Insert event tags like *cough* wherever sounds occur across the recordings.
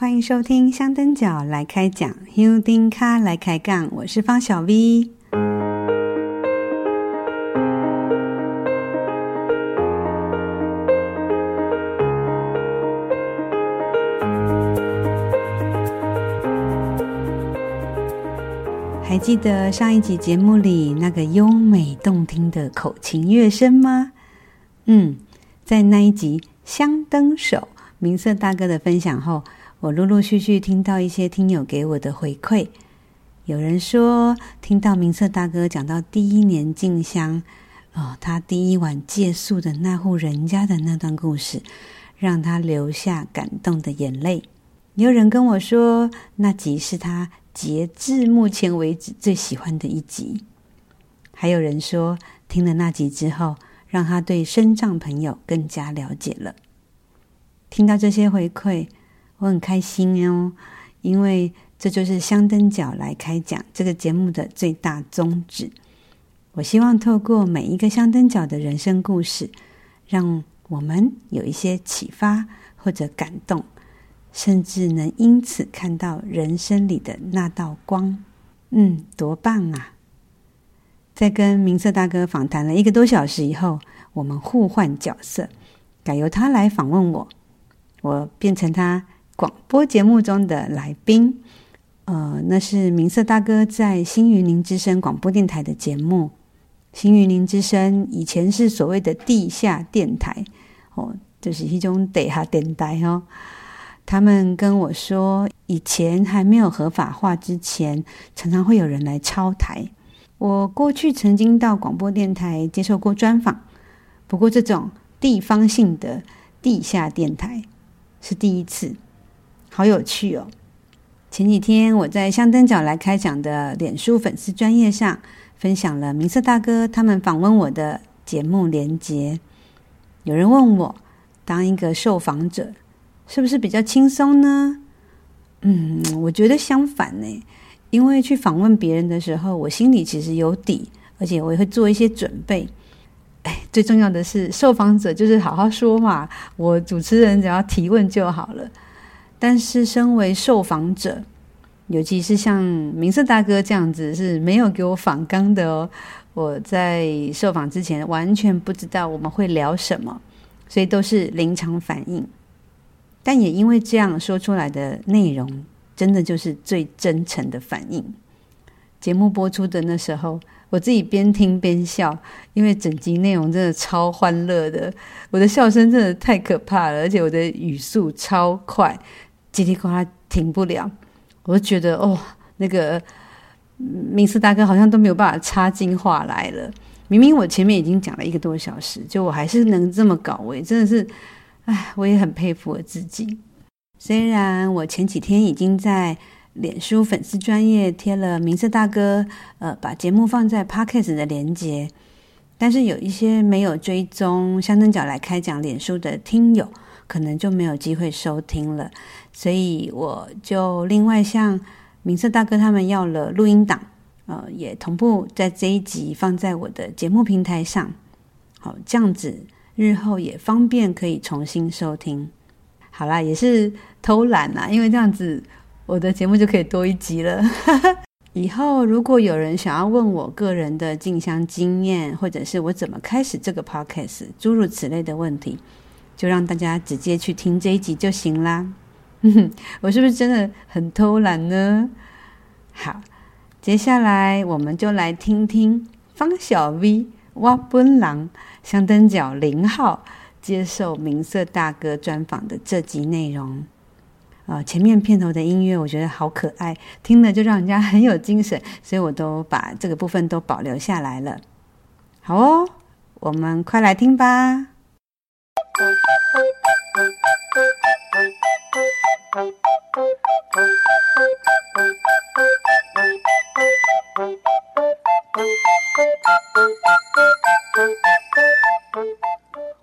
欢迎收听香灯脚来开讲，香灯脚来开杠，我是方小 V。还记得上一集节目里那个优美动听的口琴乐声吗？嗯，在那一集香灯手明色大哥的分享后，我陆陆续续听到一些听友给我的回馈，有人说听到明色大哥讲到第一年进香，哦，他第一晚借宿的那户人家的那段故事，让他流下感动的眼泪。有人跟我说，那集是他截至目前为止最喜欢的一集。还有人说，听了那集之后，让他对身障朋友更加了解了。听到这些回馈。我很开心哦，因为这就是香灯角来开讲这个节目的最大宗旨。我希望透过每一个香灯角的人生故事，让我们有一些启发或者感动，甚至能因此看到人生里的那道光。嗯，多棒啊！在跟明色大哥访谈了一个多小时以后，我们互换角色，改由他来访问我，我变成他。广播节目中的来宾，呃，那是明色大哥在新云林之声广播电台的节目。新云林之声以前是所谓的地下电台，哦，就是一种地下电台哦。他们跟我说，以前还没有合法化之前，常常会有人来抄台。我过去曾经到广播电台接受过专访，不过这种地方性的地下电台是第一次。好有趣哦！前几天我在香灯角来开讲的脸书粉丝专页上分享了明色大哥他们访问我的节目连结。有人问我，当一个受访者是不是比较轻松呢？嗯，我觉得相反呢，因为去访问别人的时候，我心里其实有底，而且我也会做一些准备。哎，最重要的是，受访者就是好好说嘛，我主持人只要提问就好了。但是，身为受访者，尤其是像明色大哥这样子，是没有给我访纲的哦。我在受访之前完全不知道我们会聊什么，所以都是临场反应。但也因为这样说出来的内容，真的就是最真诚的反应。节目播出的那时候，我自己边听边笑，因为整集内容真的超欢乐的，我的笑声真的太可怕了，而且我的语速超快。叽里呱啦停不了，我就觉得哦，那个明色大哥好像都没有办法插进话来了。明明我前面已经讲了一个多小时，就我还是能这么搞我也，真的是，哎，我也很佩服我自己。虽然我前几天已经在脸书粉丝专页贴了明色大哥，呃，把节目放在 Podcast 的连接，但是有一些没有追踪香灯脚来开讲脸书的听友，可能就没有机会收听了。所以我就另外向明色大哥他们要了录音档，呃，也同步在这一集放在我的节目平台上。好，这样子日后也方便可以重新收听。好啦，也是偷懒啦，因为这样子我的节目就可以多一集了。*laughs* 以后如果有人想要问我个人的进香经验，或者是我怎么开始这个 podcast，诸如此类的问题，就让大家直接去听这一集就行啦。*laughs* 我是不是真的很偷懒呢？好，接下来我们就来听听方小 V 挖奔狼香灯脚零号接受明色大哥专访的这集内容。啊，前面片头的音乐我觉得好可爱，听了就让人家很有精神，所以我都把这个部分都保留下来了。好哦，我们快来听吧。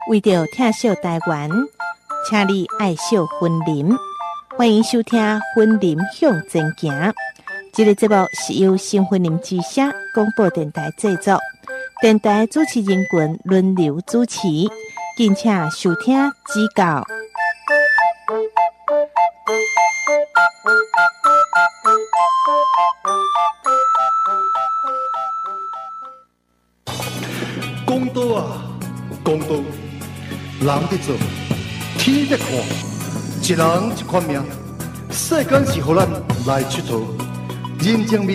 为着疼惜台湾，请你爱惜森林。欢迎收听《婚林向前行》。这个节目是由新婚林之声广播电台制作，电台主持人群轮流主持，敬请收听指教。道啊，道，人得做，天得看，一人一款命，世间是咱来佚佗，认真，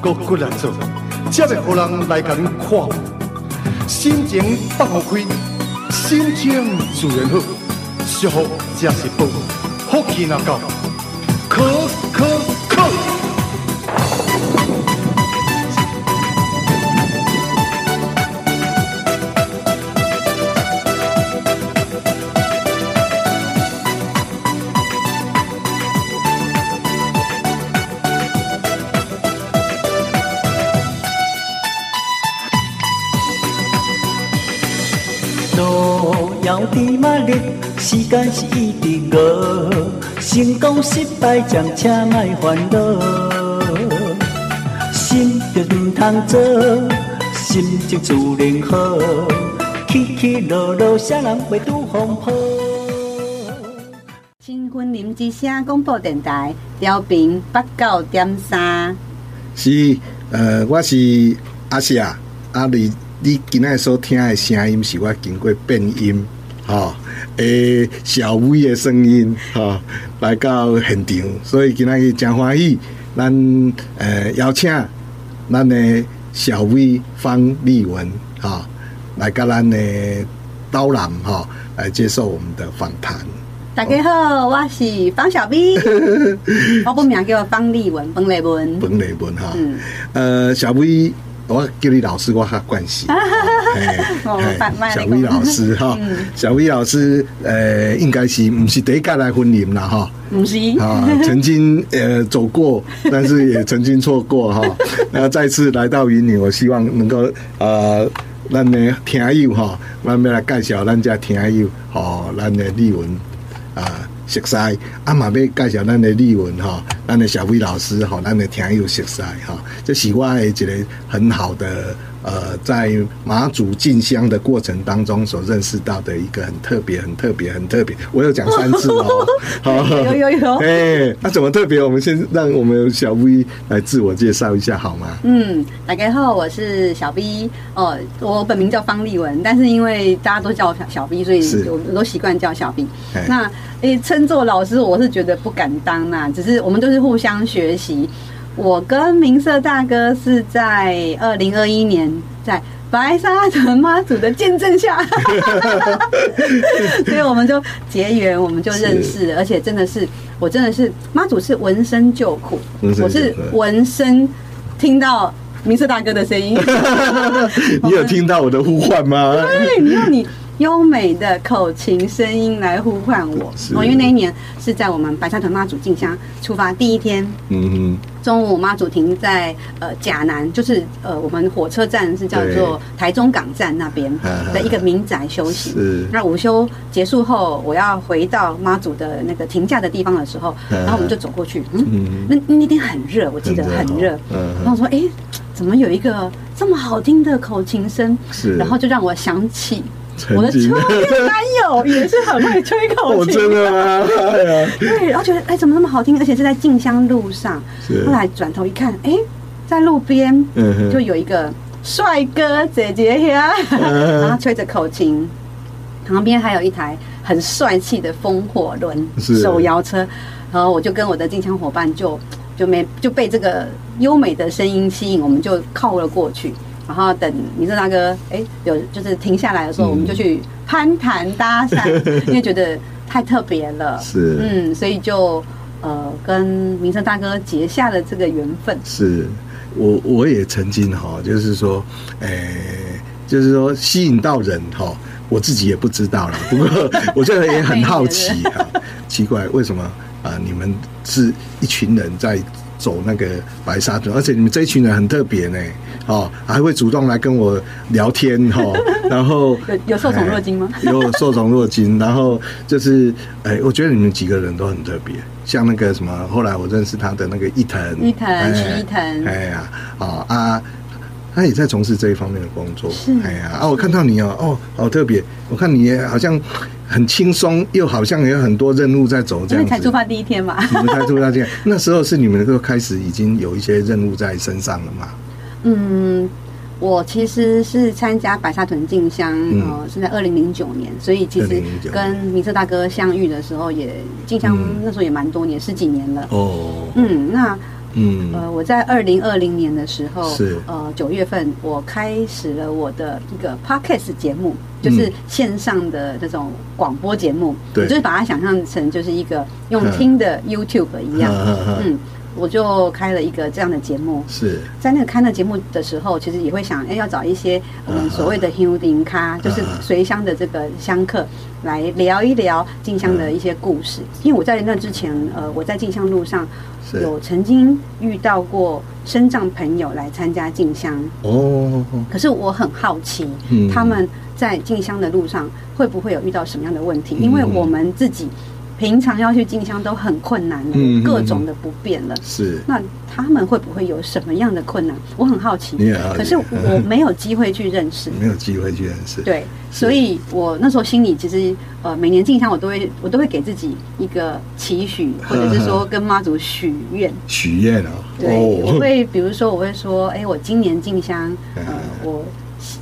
搁骨力做，才人来甲看。心情放开，心情自然好，舒服才是宝，福气若够，可可可。时间是一滴过，成功失败将请莫烦恼。心就唔通做，心情自然好，起起落落啥人袂拄风波。新婚临之声广播电台调频八九点三。是，呃，我是阿霞，阿、啊、你你今仔所听的声音是我经过变音，哈、哦。诶，小薇的声音哈、哦，来到现场，所以今天伊真欢喜，咱诶、呃、邀请咱的小薇方丽文哈、哦，来跟咱的导览哈，来接受我们的访谈。大家好，我是方小薇，*laughs* 我本名叫方丽文，方丽文，方丽文哈，嗯，呃，小薇。我叫你老师，我较惯习。*laughs* 小薇老师哈，小薇老师，呃，应该是不是第一届来婚礼啦哈？不是啊，曾经呃走过，*laughs* 但是也曾经错过哈。那再次来到云林，我希望能够呃，咱的听友哈，咱要来介绍咱家听友，吼，咱的丽文啊。熟悉，啊嘛要介绍咱的丽文哈，咱的小微老师哈，咱的听友熟悉哈，这是我的一个很好的呃，在马祖进香的过程当中所认识到的一个很特别、很特别、很特别。我有讲三次哦，*laughs* 好，有有有，*laughs* 哎、欸，那、啊、怎么特别？我们先让我们小 V 来自我介绍一下好吗？嗯，大家好，我是小 V 哦，我本名叫方立文，但是因为大家都叫我小小薇，所以我都习惯叫小 V。那诶，称作老师，我是觉得不敢当呐。只是我们都是互相学习。我跟明色大哥是在二零二一年在白沙屯妈祖的见证下，*laughs* 所以我们就结缘，我们就认识。而且真的是，我真的是妈祖是闻声救苦，我是闻声听到明色大哥的声音。*laughs* 你有听到我的呼唤吗？对，你有你。优美的口琴声音来呼唤我，哦，因为那一年是在我们白沙屯妈祖进香出发第一天，嗯哼，中午妈祖停在呃甲南，就是呃我们火车站是叫做台中港站那边的一个民宅休息。是，那午休结束后，我要回到妈祖的那个停驾的地方的时候，然后我们就走过去，嗯，那那天很热，我记得很热，嗯，然后我说，哎，怎么有一个这么好听的口琴声？是，然后就让我想起。我的初恋男友也是很会吹口琴，真的吗？对，然后觉得哎，怎么那么好听？而且是在进香路上。后来转头一看，哎，在路边就有一个帅哥姐姐呀，然后吹着口琴，旁边还有一台很帅气的风火轮手摇车，然后我就跟我的静香伙伴就就没就被这个优美的声音吸引，我们就靠了过去。然后等民生大哥哎，有就是停下来的时候，嗯、我们就去攀谈搭讪，因为觉得太特别了。*laughs* 是，嗯，所以就呃跟民生大哥结下了这个缘分。是，我我也曾经哈，就是说，哎，就是说吸引到人哈，我自己也不知道了。*laughs* 不过 *laughs* 我觉得也很好奇啊，奇怪为什么啊？你们是一群人在走那个白沙屯，而且你们这一群人很特别呢。哦，还会主动来跟我聊天哈，*laughs* 然后有有受宠若惊吗？有受宠若惊，然后就是，哎，我觉得你们几个人都很特别，像那个什么，后来我认识他的那个伊藤，伊藤徐伊藤，哎呀，啊啊，他也在从事这一方面的工作，是，哎呀，啊，我看到你哦，哦，好特别，我看你好像很轻松，又好像有很多任务在走，这样子，才出发第一天嘛，你们才出发第一天，那时候是你们都开始已经有一些任务在身上了嘛？嗯，我其实是参加白沙屯进香，嗯、呃，是在二零零九年，所以其实跟明哲大哥相遇的时候也进香，那时候也蛮多年，嗯、十几年了。哦，嗯，那。嗯，呃，我在二零二零年的时候，是。呃九月份，我开始了我的一个 podcast 节目，就是线上的这种广播节目，对、嗯，就是把它想象成就是一个用听的 YouTube 一样，嗯。我就开了一个这样的节目，是。在那个开那节目的时候，其实也会想，哎，要找一些我们所谓的 holding 咖，就是随乡的这个香客来聊一聊进香的一些故事。因为我在那之前，呃，我在进香路上有曾经遇到过身障朋友来参加进香哦，可是我很好奇，他们在进香的路上会不会有遇到什么样的问题？因为我们自己。平常要去进香都很困难了，各种的不便了。是，那他们会不会有什么样的困难？我很好奇。你好奇。可是我没有机会去认识。没有机会去认识。对，所以我那时候心里其实呃，每年进香我都会我都会给自己一个期许，*laughs* 或者是说跟妈祖许愿。许愿啊？对，我会比如说我会说，哎，我今年进香，呃，*laughs* 我。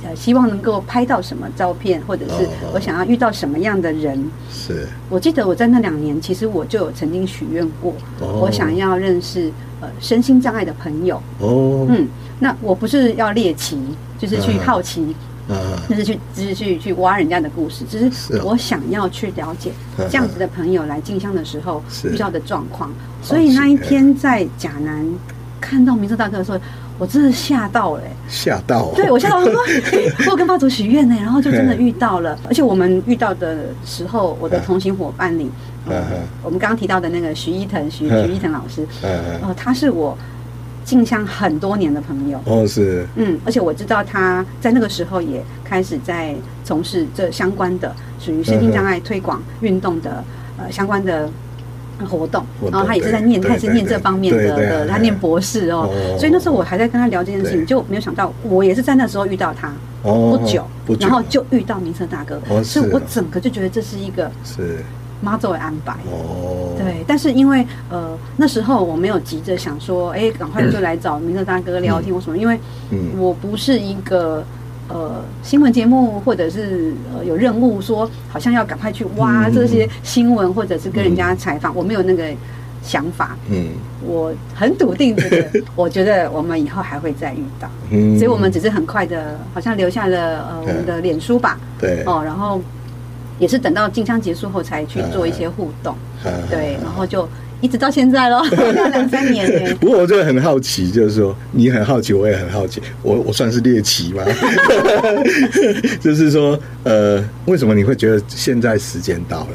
呃，希望能够拍到什么照片，或者是我想要遇到什么样的人。是，我记得我在那两年，其实我就有曾经许愿过，我想要认识呃身心障碍的朋友。哦，嗯，那我不是要猎奇，就是去好奇，就是去，就是去去挖人家的故事，只是我想要去了解这样子的朋友来进香的时候遇到的状况。所以那一天在甲南看到明策大哥的时候。我真的吓到了，吓到！对，我吓到，我说，*laughs* 我跟妈祖许愿呢，然后就真的遇到了，而且我们遇到的时候，我的同行伙伴里，我们刚刚提到的那个徐一腾，徐徐一腾老师，呃，他是我进香很多年的朋友，哦，是，嗯，而且我知道他在那个时候也开始在从事这相关的属于身心障碍推广运动的呃相关的。活动，然后他也是在念，他也是念这方面的的，他念博士哦，所以那时候我还在跟他聊这件事情，就没有想到我也是在那时候遇到他，不久，然后就遇到明策大哥，所以我整个就觉得这是一个是。妈祖的安排哦，对，但是因为呃那时候我没有急着想说，哎，赶快就来找明哲大哥聊天或什么，因为我不是一个。呃，新闻节目或者是呃有任务说，好像要赶快去挖这些新闻，或者是跟人家采访，嗯、我没有那个想法。嗯，我很笃定的，*laughs* 我觉得我们以后还会再遇到。嗯，所以我们只是很快的，好像留下了呃我们的脸书吧。对。哦，然后也是等到进香结束后才去做一些互动。嗯、对，然后就。一直到现在喽，*laughs* 两三年呢。不过我就很好奇，就是说你很好奇，我也很好奇，我我算是猎奇吗？*laughs* 就是说，呃，为什么你会觉得现在时间到了？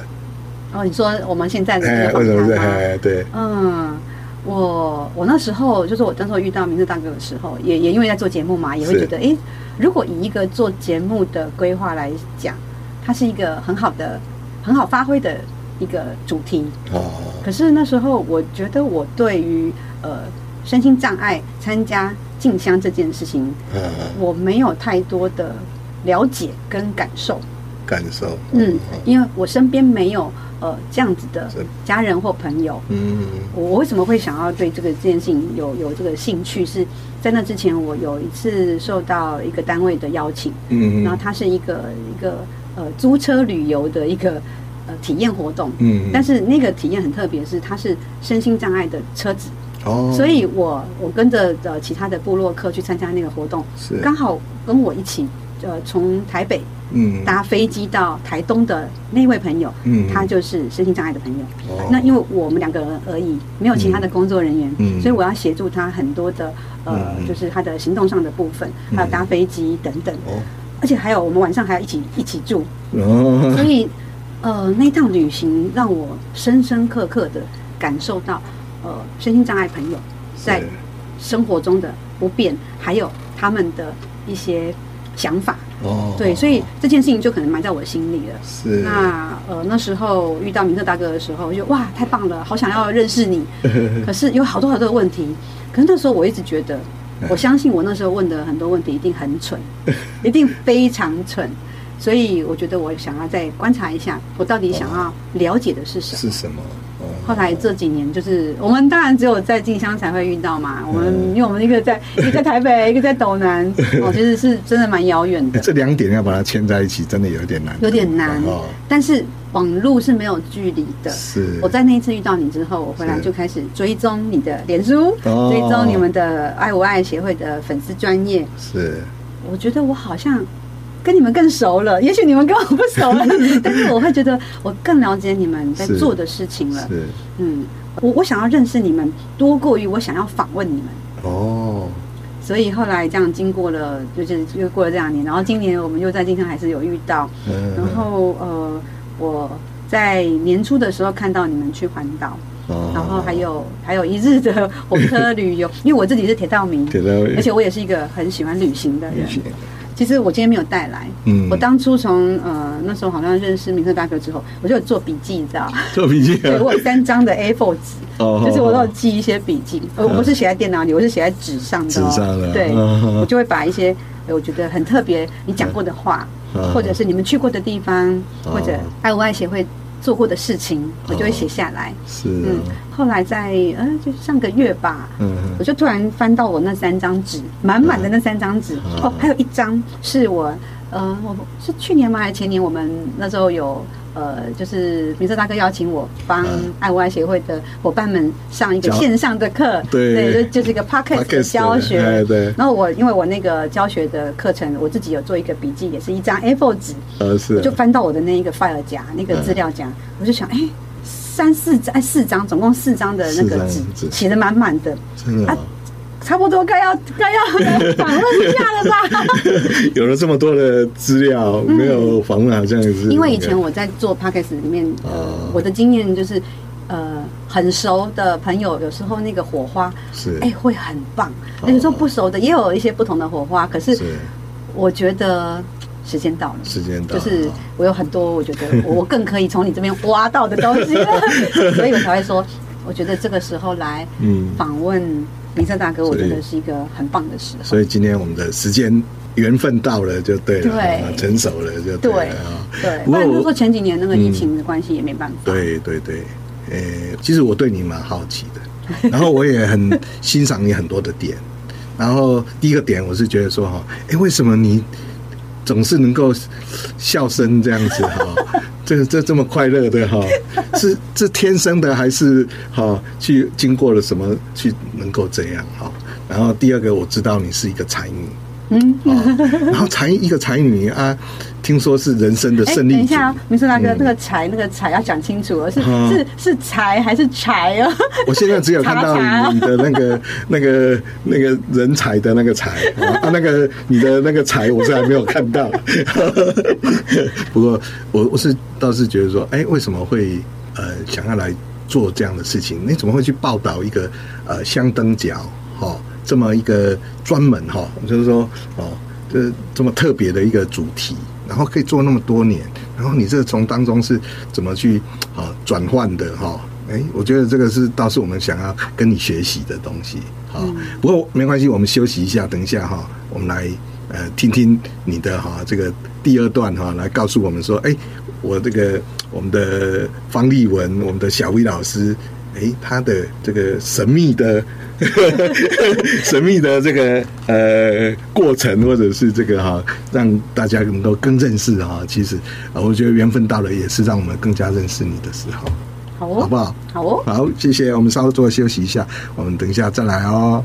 哦，你说我们现在的这个访谈吗？为什么是？对，嗯，我我那时候就是我那时候遇到明策大哥的时候，也也因为在做节目嘛，也会觉得，哎是，如果以一个做节目的规划来讲，它是一个很好的、很好发挥的。一个主题哦，可是那时候我觉得我对于呃身心障碍参加进香这件事情，我没有太多的了解跟感受。感受，嗯，因为我身边没有呃这样子的家人或朋友。嗯，我为什么会想要对这个这件事情有有这个兴趣？是在那之前，我有一次受到一个单位的邀请，嗯，然后它是一个一个呃租车旅游的一个。呃，体验活动，嗯，但是那个体验很特别，是它是身心障碍的车子，哦，所以我我跟着呃其他的部落客去参加那个活动，是。刚好跟我一起呃从台北嗯。搭飞机到台东的那位朋友，嗯，他就是身心障碍的朋友，哦，那因为我们两个人而已，没有其他的工作人员，嗯，所以我要协助他很多的呃，就是他的行动上的部分，还有搭飞机等等，哦，而且还有我们晚上还要一起一起住，哦，所以。呃，那趟旅行让我深深刻刻的感受到，呃，身心障碍朋友在生活中的不便，还有他们的一些想法。哦，对，所以这件事情就可能埋在我心里了。是。那呃，那时候遇到明特大哥的时候，我就哇，太棒了，好想要认识你。*laughs* 可是有好多好多的问题，可是那时候我一直觉得，我相信我那时候问的很多问题一定很蠢，一定非常蠢。所以我觉得我想要再观察一下，我到底想要了解的是什么？是什么？哦，后来这几年，就是我们当然只有在进香才会遇到嘛。我们因为我们一个在 *laughs* 一个在台北，一个在斗南，哦，其实是真的蛮遥远的。*laughs* 这两点要把它牵在一起，真的有点难，有点难。但是网络是没有距离的。是。我在那一次遇到你之后，我回来就开始追踪你的脸书，追踪你们的爱无爱协会的粉丝专业。是。我觉得我好像。跟你们更熟了，也许你们跟我不熟了，*laughs* 但是我会觉得我更了解你们在做的事情了。是，是嗯，我我想要认识你们多过于我想要访问你们。哦，所以后来这样经过了，就是又过了这两年，然后今年我们又在金山还是有遇到。嗯，然后呃，我在年初的时候看到你们去环岛，哦，然后还有还有一日的火车旅游，*laughs* 因为我自己是铁道迷，铁道迷，而且我也是一个很喜欢旅行的人。其实我今天没有带来。嗯，我当初从呃那时候好像认识明特大哥之后，我就有做笔记，你知道做笔记。*laughs* 对，我有三张的 A4 纸，哦，就是我都有记一些笔记。我不是写在电脑里，我是写在纸上的。纸上的。对，我就会把一些我觉得很特别你讲过的话，或者是你们去过的地方，或者爱无爱协会做过的事情，我就会写下来。是。嗯。后来在呃，就上个月吧，嗯，我就突然翻到我那三张纸，满满的那三张纸，哦，还有一张是我，呃，我是去年吗？还是前年？我们那时候有，呃，就是明哲大哥邀请我帮爱无爱协会的伙伴们上一个线上的课，对，就就是一个 podcast 的教学，对。对。然后我因为我那个教学的课程，我自己有做一个笔记，也是一张 A4 纸，呃，是，我就翻到我的那一个 file 夹，那个资料夹，我就想，哎。三四张，四张，总共四张的那个纸，写的满满的，真的啊，差不多该要该要 *laughs* 访问一下了吧？*laughs* 有了这么多的资料，没有访问好像也是。因为以前我在做 podcast 里面，呃，我的经验就是，呃，很熟的朋友，有时候那个火花是哎会很棒，有时候不熟的也有一些不同的火花，可是我觉得。时间到了，时间到了，就是我有很多我觉得 *laughs* 我更可以从你这边挖到的东西，所以我才会说，我觉得这个时候来访问明生大哥，我觉得是一个很棒的时候。所以今天我们的时间缘分到了就对了，对，成熟了就对了。对，不然如果前几年那个疫情的关系也没办法。对对对，呃，其实我对你蛮好奇的，*laughs* 然后我也很欣赏你很多的点，然后第一个点我是觉得说哈，哎，为什么你？总是能够笑声这样子哈，*laughs* 这这这么快乐的哈，是是天生的还是哈去经过了什么去能够这样哈？然后第二个我知道你是一个才女，嗯，*laughs* 然后才一个才女啊。听说是人生的胜利。等一下，明叔大哥，那个才，那个才要讲清楚，是是是才还是才哦？*laughs* 我现在只有看到你的那个 *laughs* 那个那个人才的那个才啊，那个你的那个才我是还没有看到。不过我我是倒是觉得说，哎，为什么会呃想要来做这样的事情？你怎么会去报道一个呃香灯脚哈这么一个专门哈，就是说哦这这么特别的一个主题？然后可以做那么多年，然后你这从当中是怎么去啊转换的哈？哎，我觉得这个是倒是我们想要跟你学习的东西。好，不过没关系，我们休息一下，等一下哈，我们来呃听听你的哈这个第二段哈，来告诉我们说，哎，我这个我们的方立文，我们的小薇老师，哎，他的这个神秘的。*laughs* 神秘的这个呃过程，或者是这个哈，让大家能够更认识哈。其实啊，我觉得缘分到了，也是让我们更加认识你的时候。好哦，好不好？好哦，好，谢谢。我们稍作休息一下，我们等一下再来哦。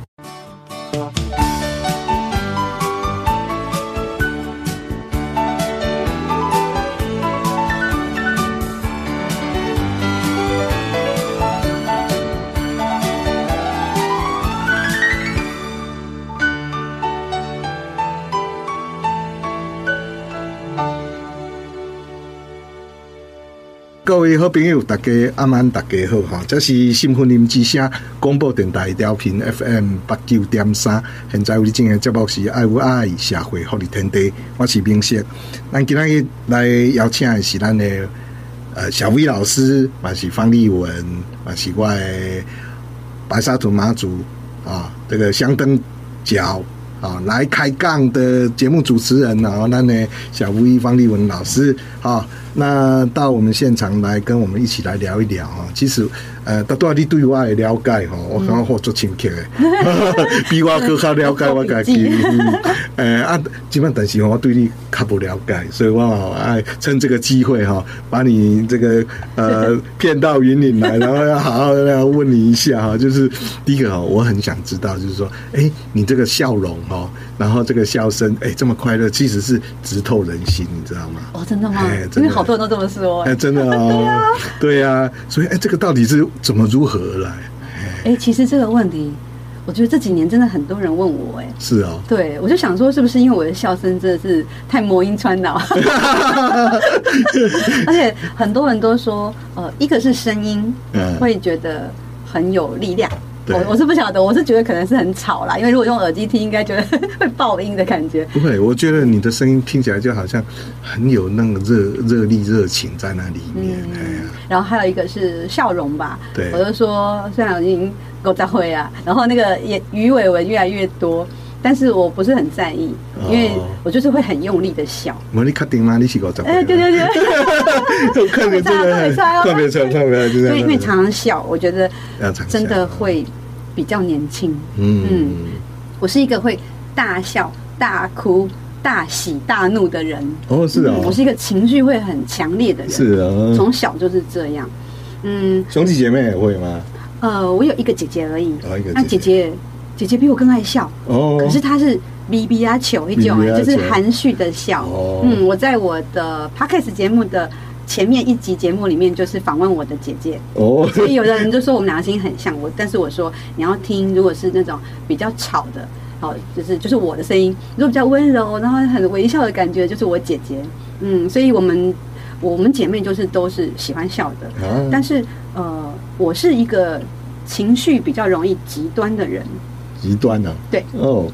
各位好朋友，大家晚安，大家好哈！这是新婚姻之声广播电台调频 FM 八九点三。现在为你进行节目是爱无爱社会福利天地，我是明释。咱今日来邀请的是咱的呃小薇老师，还是方立文，还是我的白沙屯妈祖啊，这个香灯脚啊来开讲的节目主持人，然后咱的小薇方立文老师啊。那到我们现场来跟我们一起来聊一聊啊。其实，呃，大多你对我的了解吼，我刚刚好做亲切的，*laughs* 比我更加了解我自己。*laughs* *laughs* 呃啊，基本但是我对你较不了解，所以我爱趁这个机会哈，把你这个呃骗到云岭来，然后要好好的问你一下哈。就是第一个哈，我很想知道，就是说，哎，你这个笑容哈，然后这个笑声，哎，这么快乐，其实是直透人心，你知道吗？哦，真的吗？因为好多人都这么说。哎，真的哦，对呀，所以哎，这个到底是怎么如何而来？哎，其实这个问题。我觉得这几年真的很多人问我，哎，是啊，对，我就想说，是不是因为我的笑声真的是太魔音穿脑？*laughs* 而且很多人都说，呃，一个是声音，会觉得很有力量。我我是不晓得，我是觉得可能是很吵啦，因为如果用耳机听，应该觉得 *laughs* 会爆音的感觉。不会，我觉得你的声音听起来就好像很有那个热热力、热情在那里面。然后还有一个是笑容吧，对，我就说虽然我已经。够在会啊，然后那个也鱼尾纹越来越多，但是我不是很在意，因为我就是会很用力的笑。我你确定吗？你是够在会？哎，对对对，*laughs* 看别出来，特别出来，特别出来，因为因为常常笑，我觉得真的会比较年轻。嗯，我是一个会大笑、大哭、大喜、大怒的人。哦，是啊，我是一个情绪会很强烈的人。是啊，从小就是这样。嗯，兄弟姐妹也会吗？呃，我有一个姐姐而已。那姐姐，姐姐比我更爱笑。哦。可是她是咪咪啊球一种，就是含蓄的笑。哦。嗯，我在我的 Podcast 节目的前面一集节目里面，就是访问我的姐姐。哦。所以有的人就说我们两个声音很像，我但是我说你要听，如果是那种比较吵的，哦，就是就是我的声音；如果比较温柔，然后很微笑的感觉，就是我姐姐。嗯，所以我们我们姐妹就是都是喜欢笑的。但是呃。我是一个情绪比较容易极端的人，极端呢？对哦，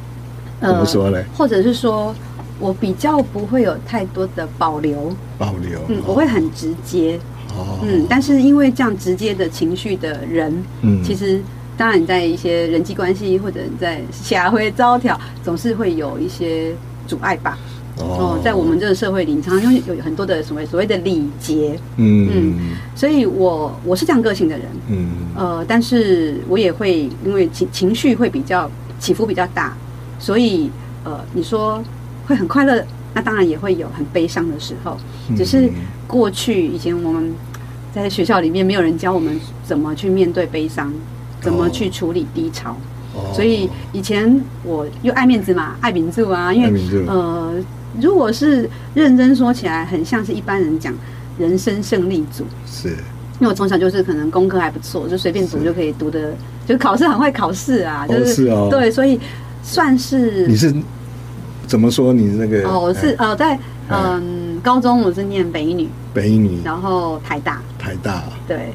怎么说呢？或者是说我比较不会有太多的保留，保留，嗯，我会很直接，哦，嗯，但是因为这样直接的情绪的人，嗯，其实当然在一些人际关系或者你在社会招挑，总是会有一些阻碍吧。哦，在我们这个社会里，常常有很多的所谓所谓的礼节，嗯。嗯，所以我我是这样个性的人，嗯。呃，但是我也会因为情情绪会比较起伏比较大，所以呃，你说会很快乐，那当然也会有很悲伤的时候，只是过去以前我们在学校里面没有人教我们怎么去面对悲伤，怎么去处理低潮，所以以前我又爱面子嘛，爱民族啊，因为呃。如果是认真说起来，很像是一般人讲人生胜利组。是，因为我从小就是可能功课还不错，就随便读就可以读的，就考试很会考试啊，就是对，所以算是。你是怎么说？你那个？哦，我是呃，在嗯高中我是念北女，北女，然后台大，台大，对，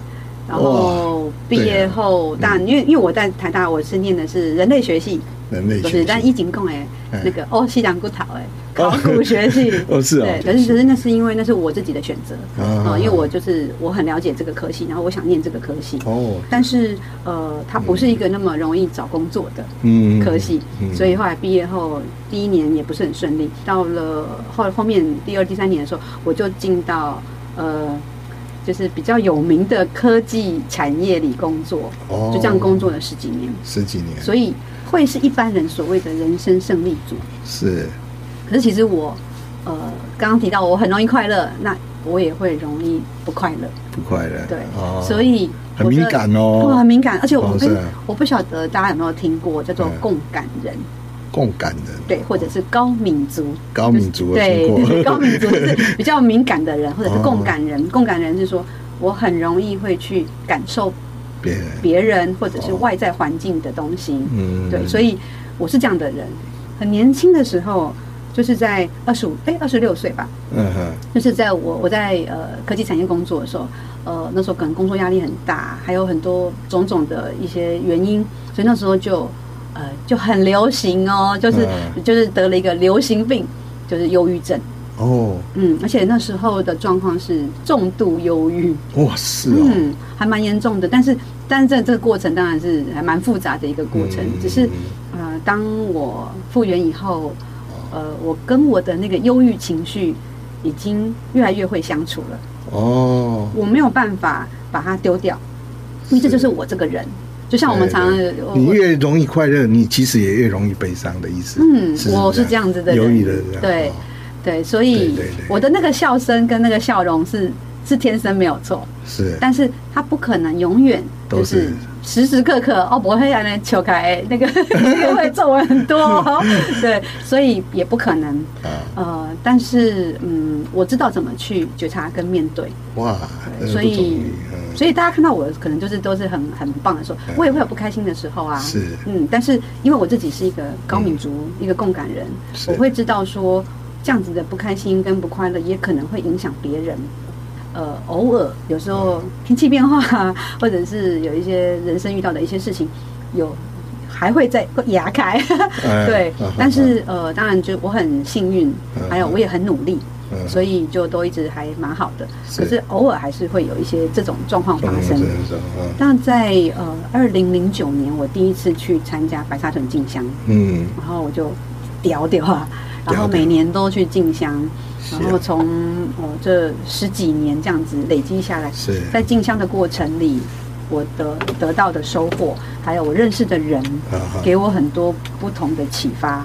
然后毕业后，但因为因为我在台大，我是念的是人类学系，人类学系，但一景共哎，那个哦西洋古陶哎。考古学系。*laughs* 哦，是啊，对，可是可是那是因为那是我自己的选择啊，因为我就是我很了解这个科系，然后我想念这个科系。哦，但是呃，它不是一个那么容易找工作的嗯科系，所以后来毕业后第一年也不是很顺利，到了后后面第二第三年的时候，我就进到呃就是比较有名的科技产业里工作，哦，就这样工作了十几年，十几年，所以会是一般人所谓的人生胜利组。是。可是其实我，呃，刚刚提到我很容易快乐，那我也会容易不快乐。不快乐，对，所以很敏感哦，很敏感。而且我跟我不晓得大家有没有听过叫做共感人，共感人，对，或者是高敏族，高敏族，对，高敏族是 *laughs* 比较敏感的人，或者是共感人。共感人是说我很容易会去感受别人，别人或者是外在环境的东西。嗯，对，所以我是这样的人。很年轻的时候。就是在二十五哎二十六岁吧，嗯哼，就是在我我在呃科技产业工作的时候，呃那时候可能工作压力很大，还有很多种种的一些原因，所以那时候就呃就很流行哦，就是、嗯、就是得了一个流行病，就是忧郁症。哦，嗯，而且那时候的状况是重度忧郁，哇是哦，嗯，还蛮严重的，但是但是这这个过程当然是还蛮复杂的一个过程，嗯、只是呃当我复原以后。呃，我跟我的那个忧郁情绪已经越来越会相处了。哦，我没有办法把它丢掉，因为这就是我这个人。就像我们常常，你越容易快乐，你其实也越容易悲伤的意思。嗯，我是这样子的人，犹豫的人，对对，所以我的那个笑声跟那个笑容是是天生没有错，是，但是它不可能永远都是。时时刻刻哦，不会让人求开，*laughs* 那个会皱纹很多，*laughs* 对，所以也不可能。呃，但是嗯，我知道怎么去觉察跟面对。哇，所以所以大家看到我可能就是都是很很棒的时候，我也会有不开心的时候啊。是，嗯，但是因为我自己是一个高敏族，一个共感人，我会知道说这样子的不开心跟不快乐也可能会影响别人。呃，偶尔有时候天气变化，*laughs* 或者是有一些人生遇到的一些事情，有还会再牙开，*laughs* 对。但是呃，当然就我很幸运，还有我也很努力，所以就都一直还蛮好的。可是偶尔还是会有一些这种状况发生。但在呃二零零九年，我第一次去参加白沙屯进香，嗯，然后我就屌屌啊，然后每年都去进香。然后从呃这十几年这样子累积下来，是在进香的过程里，我得得到的收获，还有我认识的人，给我很多不同的启发。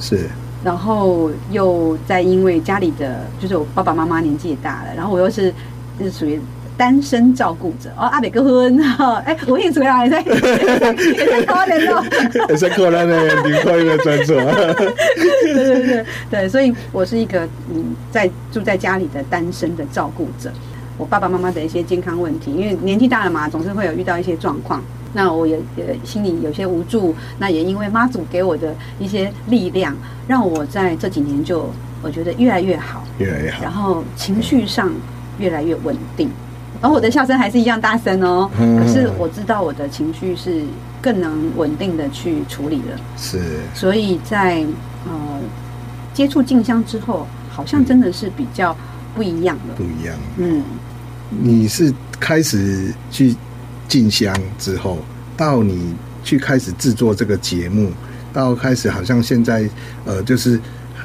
是，然后又在因为家里的，就是我爸爸妈妈年纪也大了，然后我又是是属于。单身照顾者哦，阿北哥婚哈，哎，我也怎么样？也在也 *laughs* 在考点到，也在考那个领会的专注。对对对对，所以我是一个嗯，在住在家里的单身的照顾者。我爸爸妈妈的一些健康问题，因为年纪大了嘛，总是会有遇到一些状况。那我也也心里有些无助。那也因为妈祖给我的一些力量，让我在这几年就我觉得越来越好，越来越好。然后情绪上越来越稳定。然后我的笑声还是一样大声哦，可是我知道我的情绪是更能稳定的去处理了。是，所以在呃接触静香之后，好像真的是比较不一样了。不一样。嗯，你是开始去静香之后，到你去开始制作这个节目，到开始好像现在呃，就是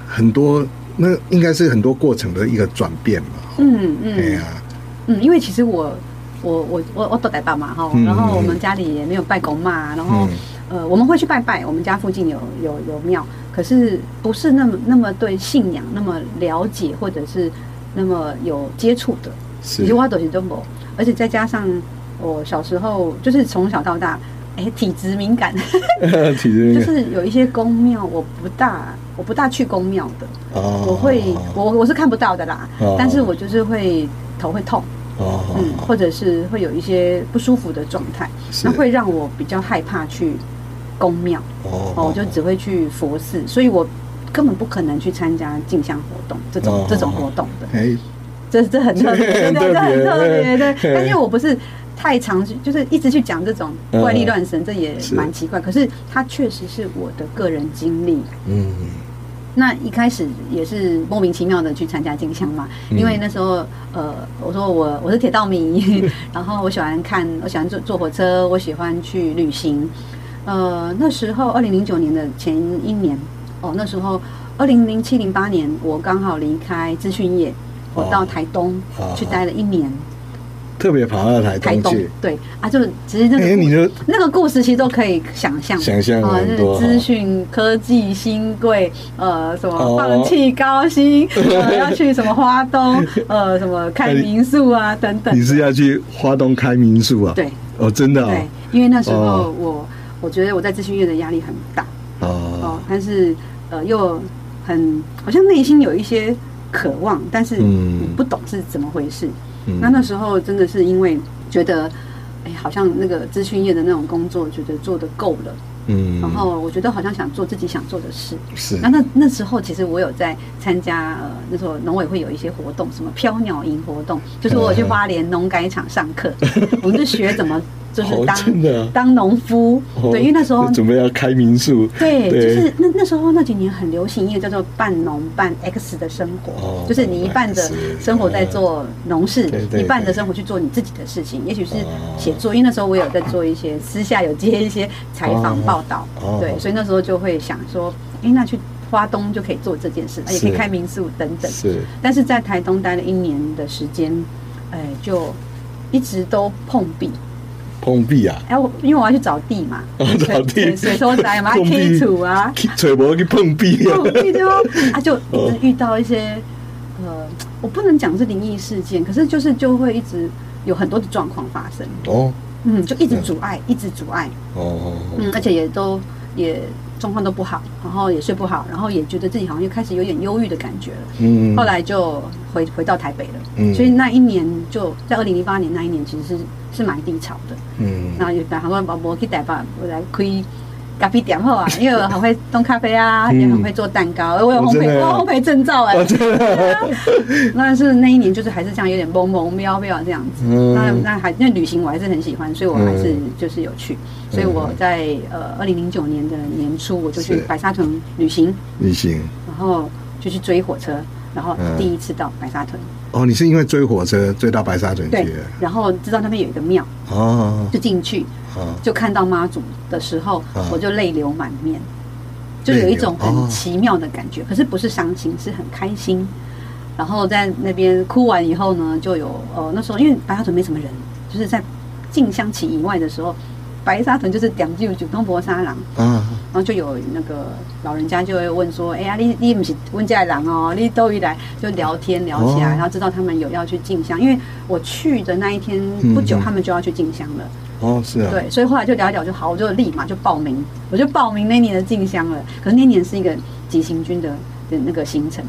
很多那应该是很多过程的一个转变嘛。嗯嗯。对呀。嗯，因为其实我我我我我都在爸妈哈，然后我们家里也没有拜公嘛，然后呃我们会去拜拜，我们家附近有有有庙，可是不是那么那么对信仰那么了解，或者是那么有接触的，其实我都是都没，而且再加上我小时候就是从小到大，哎体质敏感，*laughs* 体质敏感。就是有一些宫庙我不大我不大去宫庙的，哦，我会我我是看不到的啦，但是我就是会。头会痛，哦，嗯，或者是会有一些不舒服的状态，那会让我比较害怕去宫庙，哦，我就只会去佛寺，所以我根本不可能去参加进香活动这种这种活动的，哎，这 *laughs* 这很特别，对，这很特别，对，但因为我不是太常去，就是一直去讲这种怪力乱神，这也蛮奇怪，可是它确实是我的个人经历，嗯。那一开始也是莫名其妙的去参加进香嘛，因为那时候呃，我说我我是铁道迷，*laughs* 然后我喜欢看，我喜欢坐坐火车，我喜欢去旅行。呃，那时候二零零九年的前一年，哦，那时候二零零七零八年，我刚好离开资讯业，我到台东去待了一年。特别跑到台东，台东对。啊，就其实那个、欸、那个故事其实都可以想象，想象啊，就是资讯科技新贵，呃，什么放弃高薪，哦、*laughs* 呃，要去什么花东，呃，什么开民宿啊等等。你是要去花东开民宿啊？对，哦，真的、哦，对，因为那时候我、哦、我觉得我在资讯业的压力很大，哦，哦，但是呃又很好像内心有一些渴望，但是你不懂是怎么回事。嗯那那时候真的是因为觉得，哎，好像那个资讯业的那种工作，觉得做的够了，嗯，然后我觉得好像想做自己想做的事，是。那那那时候其实我有在参加，呃，那时候农委会有一些活动，什么飘鸟营活动，就是我去花莲农改场上课，*laughs* 我们就学怎么。就是当当农夫，对，因为那时候准备要开民宿，对，就是那那时候那几年很流行一个叫做半农半 X 的生活，就是你一半的生活在做农事，一半的生活去做你自己的事情，也许是写作，因为那时候我有在做一些私下有接一些采访报道，对，所以那时候就会想说，哎，那去花东就可以做这件事，也可以开民宿等等。是，但是在台东待了一年的时间，哎，就一直都碰壁。碰壁啊！哎，我因为我要去找地嘛，找地。水收宅嘛，可 *laughs* 土啊，找不去碰壁，碰壁对吗 *laughs* 啊，就一直遇到一些呃，我不能讲是灵异事件，可是就是就会一直有很多的状况发生。哦，嗯，就一直阻碍，一直阻碍。哦，嗯，而且也都也。状况都不好，然后也睡不好，然后也觉得自己好像又开始有点忧郁的感觉了。嗯，后来就回回到台北了。嗯，所以那一年就在二零零八年那一年，其实是是蛮低潮的。嗯，然后有很多宝宝去台北，我来开咖啡店后啊，*laughs* 因为我很会冲咖啡啊，嗯、也很会做蛋糕，我有烘焙，我有烘焙证照哎、*laughs* 那是那一年就是还是这样有点懵懵喵喵这样子。嗯，那那还那旅行我还是很喜欢，所以我还是就是有去。所以我在呃二零零九年的年初，我就去白沙屯旅行，旅行，然后就去追火车，然后第一次到白沙屯。哦，你是因为追火车追到白沙屯去？然后知道那边有一个庙，哦，就进去，就看到妈祖的时候，我就泪流满面，就有一种很奇妙的感觉，可是不是伤心，是很开心。然后在那边哭完以后呢，就有呃那时候因为白沙屯没什么人，就是在进香旗以外的时候。白沙屯就是点就九东婆沙郎，嗯，然后就有那个老人家就会问说，哎呀，你你不是温家郎哦，你都一来就聊天聊起来，然后知道他们有要去进香，因为我去的那一天不久，他们就要去进香了。哦，是啊，对，所以后来就聊一聊就好，我就立马就报名，我就报名那年的进香了。可是那年是一个急行军的的那个行程，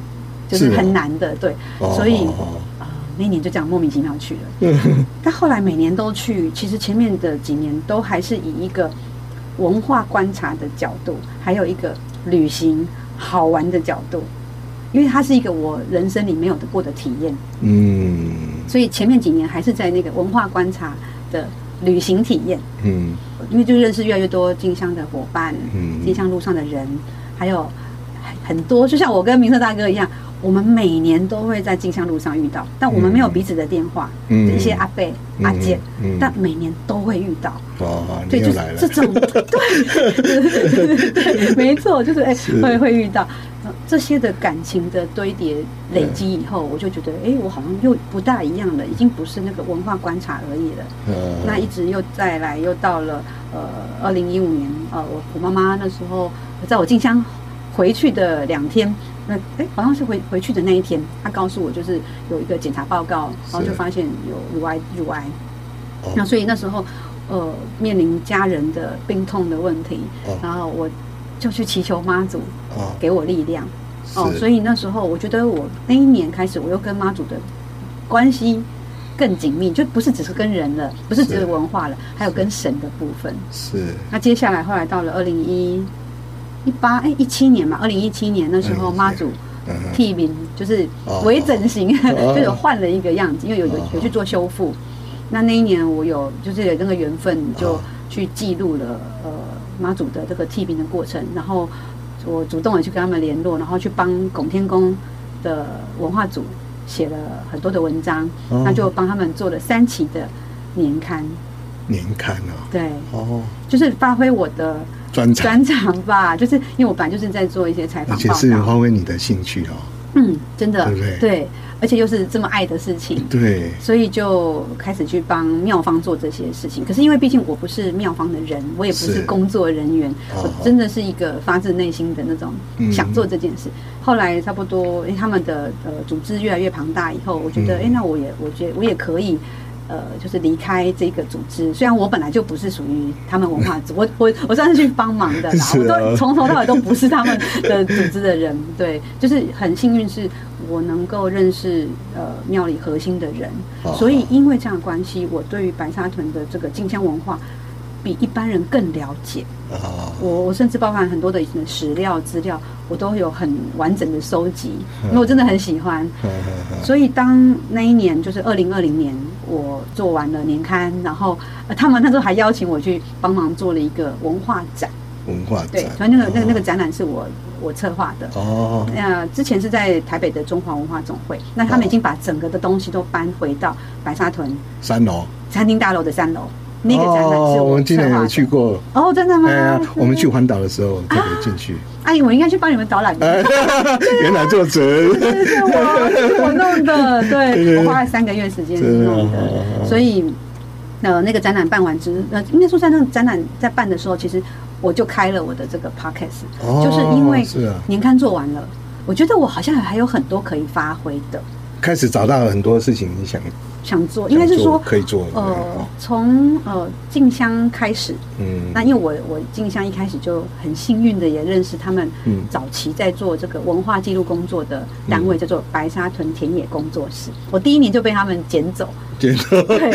就是很难的，对，所以。那一年就这样莫名其妙去了，但后来每年都去。其实前面的几年都还是以一个文化观察的角度，还有一个旅行好玩的角度，因为它是一个我人生里没有的过的体验。嗯，所以前面几年还是在那个文化观察的旅行体验。嗯，因为就认识越来越多进香的伙伴，嗯，进香路上的人，还有很多，就像我跟明色大哥一样。我们每年都会在进香路上遇到，但我们没有彼此的电话，嗯、一些阿伯、嗯、阿姐，嗯、但每年都会遇到。哦，对，就是这种，对，没错，就是哎，是。会会遇到。这些的感情的堆叠累积以后，我就觉得，哎，我好像又不大一样了，已经不是那个文化观察而已了。嗯、那一直又再来，又到了呃，二零一五年，呃，我我妈妈那时候在我进香回去的两天。那哎，好像是回回去的那一天，他告诉我就是有一个检查报告，然后就发现有乳癌，乳癌。那所以那时候，呃，面临家人的病痛的问题，然后我就去祈求妈祖，给我力量。哦，所以那时候我觉得我那一年开始，我又跟妈祖的关系更紧密，就不是只是跟人了，不是只是文化了，还有跟神的部分。是。那接下来后来到了二零一。一八哎一七年嘛，二零一七年那时候妈祖替名就是微整形，*laughs* 就有换了一个样子，因为有有有去做修复。那那一年我有就是有那个缘分，就去记录了呃妈祖的这个剃面的过程，然后我主动的去跟他们联络，然后去帮拱天宫的文化组写了很多的文章，那就帮他们做了三期的年刊。年刊啊，对，哦，就是发挥我的。专长专长吧，*laughs* 就是因为我本来就是在做一些采访，而且是发挥你的兴趣哦。嗯，真的，对不对？对，而且又是这么爱的事情，对，所以就开始去帮妙方做这些事情。可是因为毕竟我不是妙方的人，我也不是工作人员，我真的是一个发自内心的那种想做这件事。后来差不多，因为他们的呃组织越来越庞大以后，我觉得，哎，那我也，我觉得我也可以。呃，就是离开这个组织，虽然我本来就不是属于他们文化组，我我我算是去帮忙的啦，我都从头到尾都不是他们的组织的人，对，就是很幸运是我能够认识呃庙里核心的人，所以因为这样的关系，我对于白沙屯的这个进香文化比一般人更了解。我我甚至包含很多的史料资料，我都有很完整的收集，因为我真的很喜欢。所以当那一年就是二零二零年，我做完了年刊，然后他们那时候还邀请我去帮忙做了一个文化展。文化展对，所以那个那个那个展览是我我策划的。哦，那之前是在台北的中华文化总会，那他们已经把整个的东西都搬回到白沙屯三楼餐厅大楼的三楼。那个展览是哦，我们今年有去过。哦，真的吗？哎呀，我们去环岛的时候特别进去。阿姨，我应该去帮你们导览。*laughs* 原来作者，对，是我我弄的，对，我花了三个月时间 *laughs* 弄的，所以呃，那个展览办完之，呃，应该说在那个展览在办的时候，其实我就开了我的这个 podcast，就是因为年刊做完了，我觉得我好像还有很多可以发挥的，开始找到了很多事情你想。想做，应该是说可以做。呃，从呃静香开始，嗯，那因为我我静香一开始就很幸运的也认识他们，嗯，早期在做这个文化记录工作的单位叫做白沙屯田野工作室，我第一年就被他们捡走，捡走，对，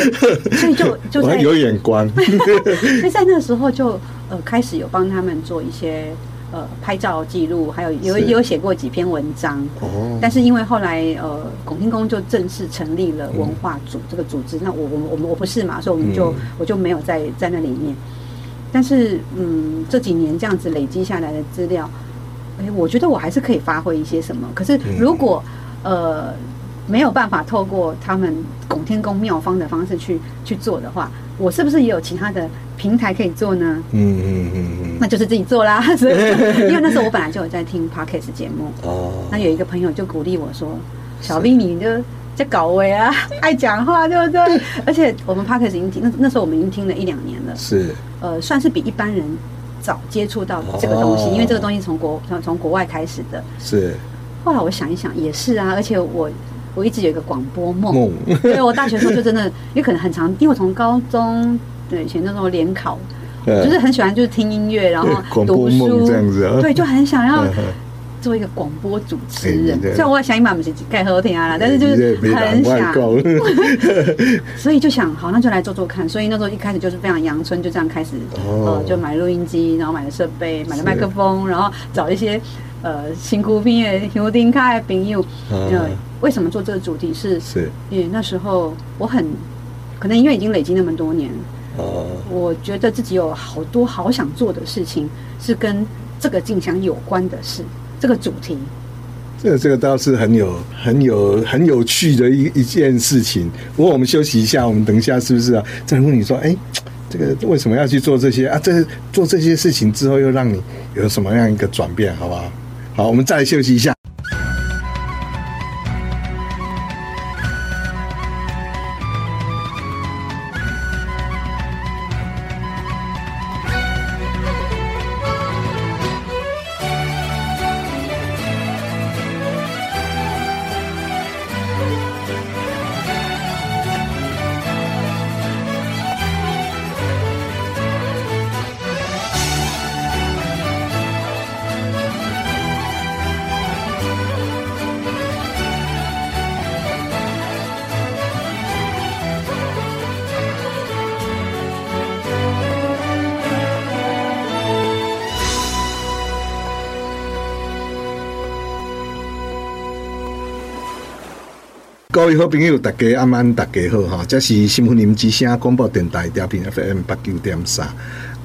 所以就 *laughs* 就在有眼光，*laughs* 所以在那个时候就呃开始有帮他们做一些。呃，拍照记录，还有有有写过几篇文章。哦。但是因为后来呃，拱天宫就正式成立了文化组这个组织，那我我我们我不是嘛，所以我们就我就没有在在那里面。但是嗯，这几年这样子累积下来的资料，哎，我觉得我还是可以发挥一些什么。可是如果呃没有办法透过他们拱天宫妙方的方式去去做的话，我是不是也有其他的？平台可以做呢，嗯嗯嗯嗯，那就是自己做啦。所以，因为那时候我本来就有在听 Podcast 节目哦。那有一个朋友就鼓励我说：“小兵，你就在搞我啊，爱讲话，对不对？*laughs* 而且我们 Podcast 已经听，那那时候我们已经听了一两年了，是呃，算是比一般人早接触到这个东西，因为这个东西从国从从国外开始的。是。后来我想一想，也是啊，而且我我一直有一个广播梦，对我大学时候就真的，*laughs* 也可能很长，因为我从高中。对，以前那时候联考，就是很喜欢，就是听音乐，然后读书这样子啊。对，就很想要 *laughs* 做一个广播主持人。虽然我想一把不是盖好听啊，但是就是很想。*laughs* 所以就想，好，那就来做做看。所以那时候一开始就是非常阳春，就这样开始，呃，就买录音机，然后买了设备，买了麦克风，然后找一些呃辛苦拼的兄弟卡的朋友。呃，为什么做这个主题是？是因为那时候我很可能因为已经累积那么多年。呃，我觉得自己有好多好想做的事情，是跟这个进香有关的事。这个主题，这个这个倒是很有很有很有趣的一一件事情。不过我们休息一下，我们等一下是不是啊？再问你说，哎，这个为什么要去做这些啊？这做这些事情之后，又让你有什么样一个转变，好不好？好，我们再休息一下。各位好朋友，大家晚安，大家好哈！这是新婚林之声广播电台调频 FM 八九点三。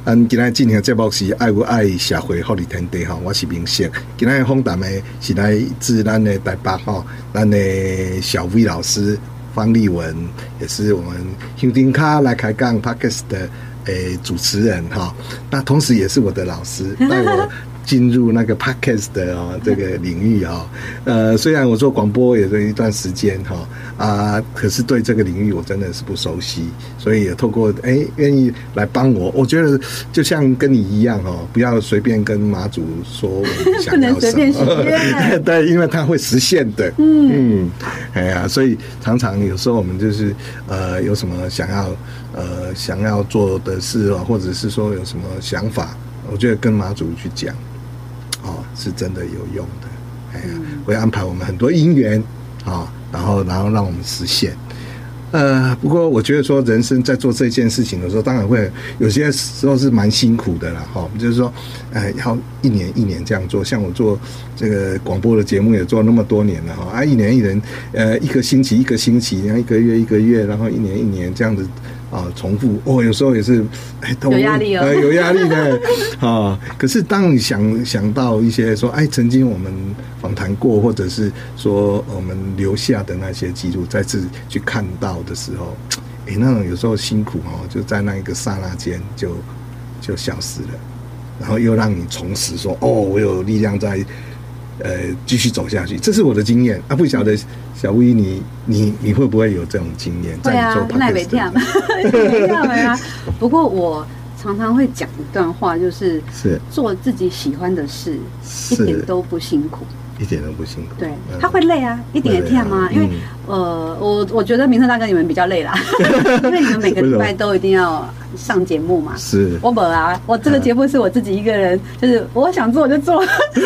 今天进行节目是爱无爱社会福利天地哈，我是明释。今天访谈的是来自咱的台北哈，咱的小薇老师方立文，也是我们兄弟卡来开讲 Podcast 的诶主持人哈。那同时也是我的老师，带我。进入那个 podcast 的哦这个领域啊，呃，虽然我做广播也是一段时间哈啊，可是对这个领域我真的是不熟悉，所以也透过哎愿意来帮我，我觉得就像跟你一样哦，不要随便跟马祖说我想要什么，*laughs* *laughs* 对，因为他会实现的，嗯。嗯，哎呀，所以常常有时候我们就是呃有什么想要呃想要做的事哦，或者是说有什么想法，我觉得跟马祖去讲。哦，是真的有用的，哎呀，会安排我们很多因缘啊、哦，然后然后让我们实现。呃，不过我觉得说人生在做这件事情的时候，当然会有些时候是蛮辛苦的啦，哈、哦，就是说，呃，要一年一年这样做，像我做这个广播的节目也做那么多年了，哈，啊，一年一年，呃，一个星期一个星期，然后一个月一个月，然后一年一年这样子。啊，重复哦，有时候也是，哎，有压力哦，呃、有压力的啊。可是当你想想到一些说，哎，曾经我们访谈过，或者是说我们留下的那些记录，再次去看到的时候，哎，哎，那种有时候辛苦哦，就在那一个刹那间就就消失了，然后又让你重拾说，哦，我有力量在。呃，继续走下去，这是我的经验啊！不晓得小薇，你你你会不会有这种经验？对啊，那没跳，*laughs* 没跳啊。不过我常常会讲一段话，就是是做自己喜欢的事，一点都不辛苦。一点都不辛苦，对，他会累啊，一点也累吗？因为呃，我我觉得明特大哥你们比较累啦，*laughs* 因为你们每个礼拜都一定要上节目嘛。是，我本啊，我这个节目是我自己一个人，就是我想做我就做，*laughs*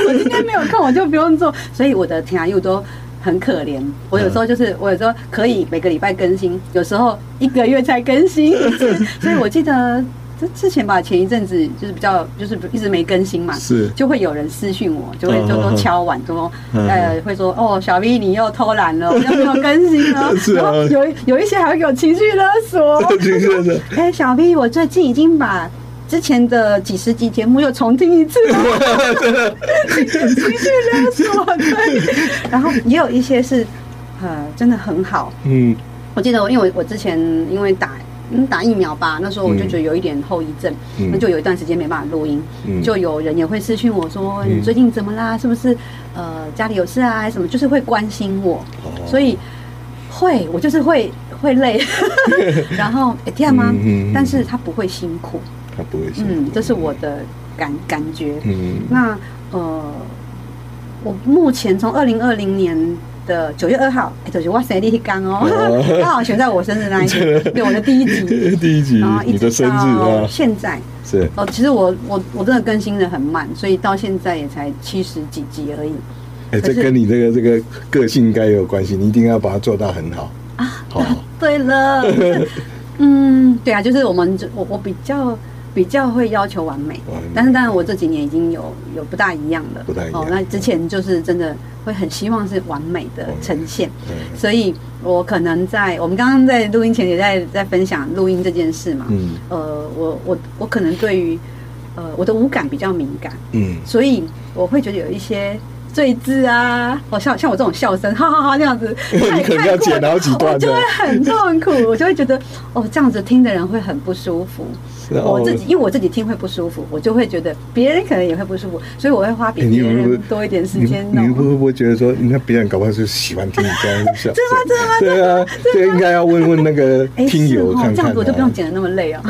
我今天没有空我就不用做，所以我的天啊又都很可怜。我有时候就是我有时候可以每个礼拜更新，有时候一个月才更新，*laughs* 所以我记得。这之前吧，前一阵子就是比较，就是一直没更新嘛，是就会有人私讯我，就会就都敲碗说，呃，会说哦，小 V 你又偷懒了，我又没有更新了，*laughs* 是啊，有有一些还会给我情绪勒索，*laughs* 情绪勒索。哎，小 V，我最近已经把之前的几十集节目又重听一次了，*laughs* 情绪勒索，对。然后也有一些是，呃，真的很好，嗯，我记得我因为我我之前因为打。嗯，打疫苗吧。那时候我就觉得有一点后遗症，嗯、那就有一段时间没办法录音。嗯、就有人也会私讯我说：“嗯、你最近怎么啦？是不是呃家里有事啊？还是什么？”就是会关心我，哦、所以会我就是会 *laughs* 会累，*laughs* 然后哎这样吗？但是他不会辛苦，他不会辛苦。嗯，这是我的感感觉。嗯，那呃，我目前从二零二零年。的九月二号，哎，就是我生日一天哦，*laughs* 刚好选在我生日那一天，*laughs* 对我的第一集，*laughs* 第一集，然后一直到现在是哦，其实我我我真的更新的很慢，所以到现在也才七十几集而已。哎，这跟你这个这个个性应该有关系，你一定要把它做到很好啊。好，对了，嗯，对啊，就是我们我我比较。比较会要求完美，但是当然我这几年已经有有不大一样了，不太一样。哦，那之前就是真的会很希望是完美的呈现，所以我可能在我们刚刚在录音前也在在分享录音这件事嘛，嗯，呃，我我我可能对于呃我的五感比较敏感，嗯，所以我会觉得有一些。赘字啊，哦，像像我这种笑声，哈哈哈，那样子，你可能要剪好几段，我就会很痛苦，我就会觉得，哦，这样子听的人会很不舒服。我自己，因为我自己听会不舒服，我就会觉得别人可能也会不舒服，所以我会花比别人多一点时间。你会不会觉得说，你看别人搞不好是喜欢听你这样笑？真的吗？真的吗？对啊，这应该要问问那个听友看看。这样子我就不用剪的那么累 *laughs* 啊。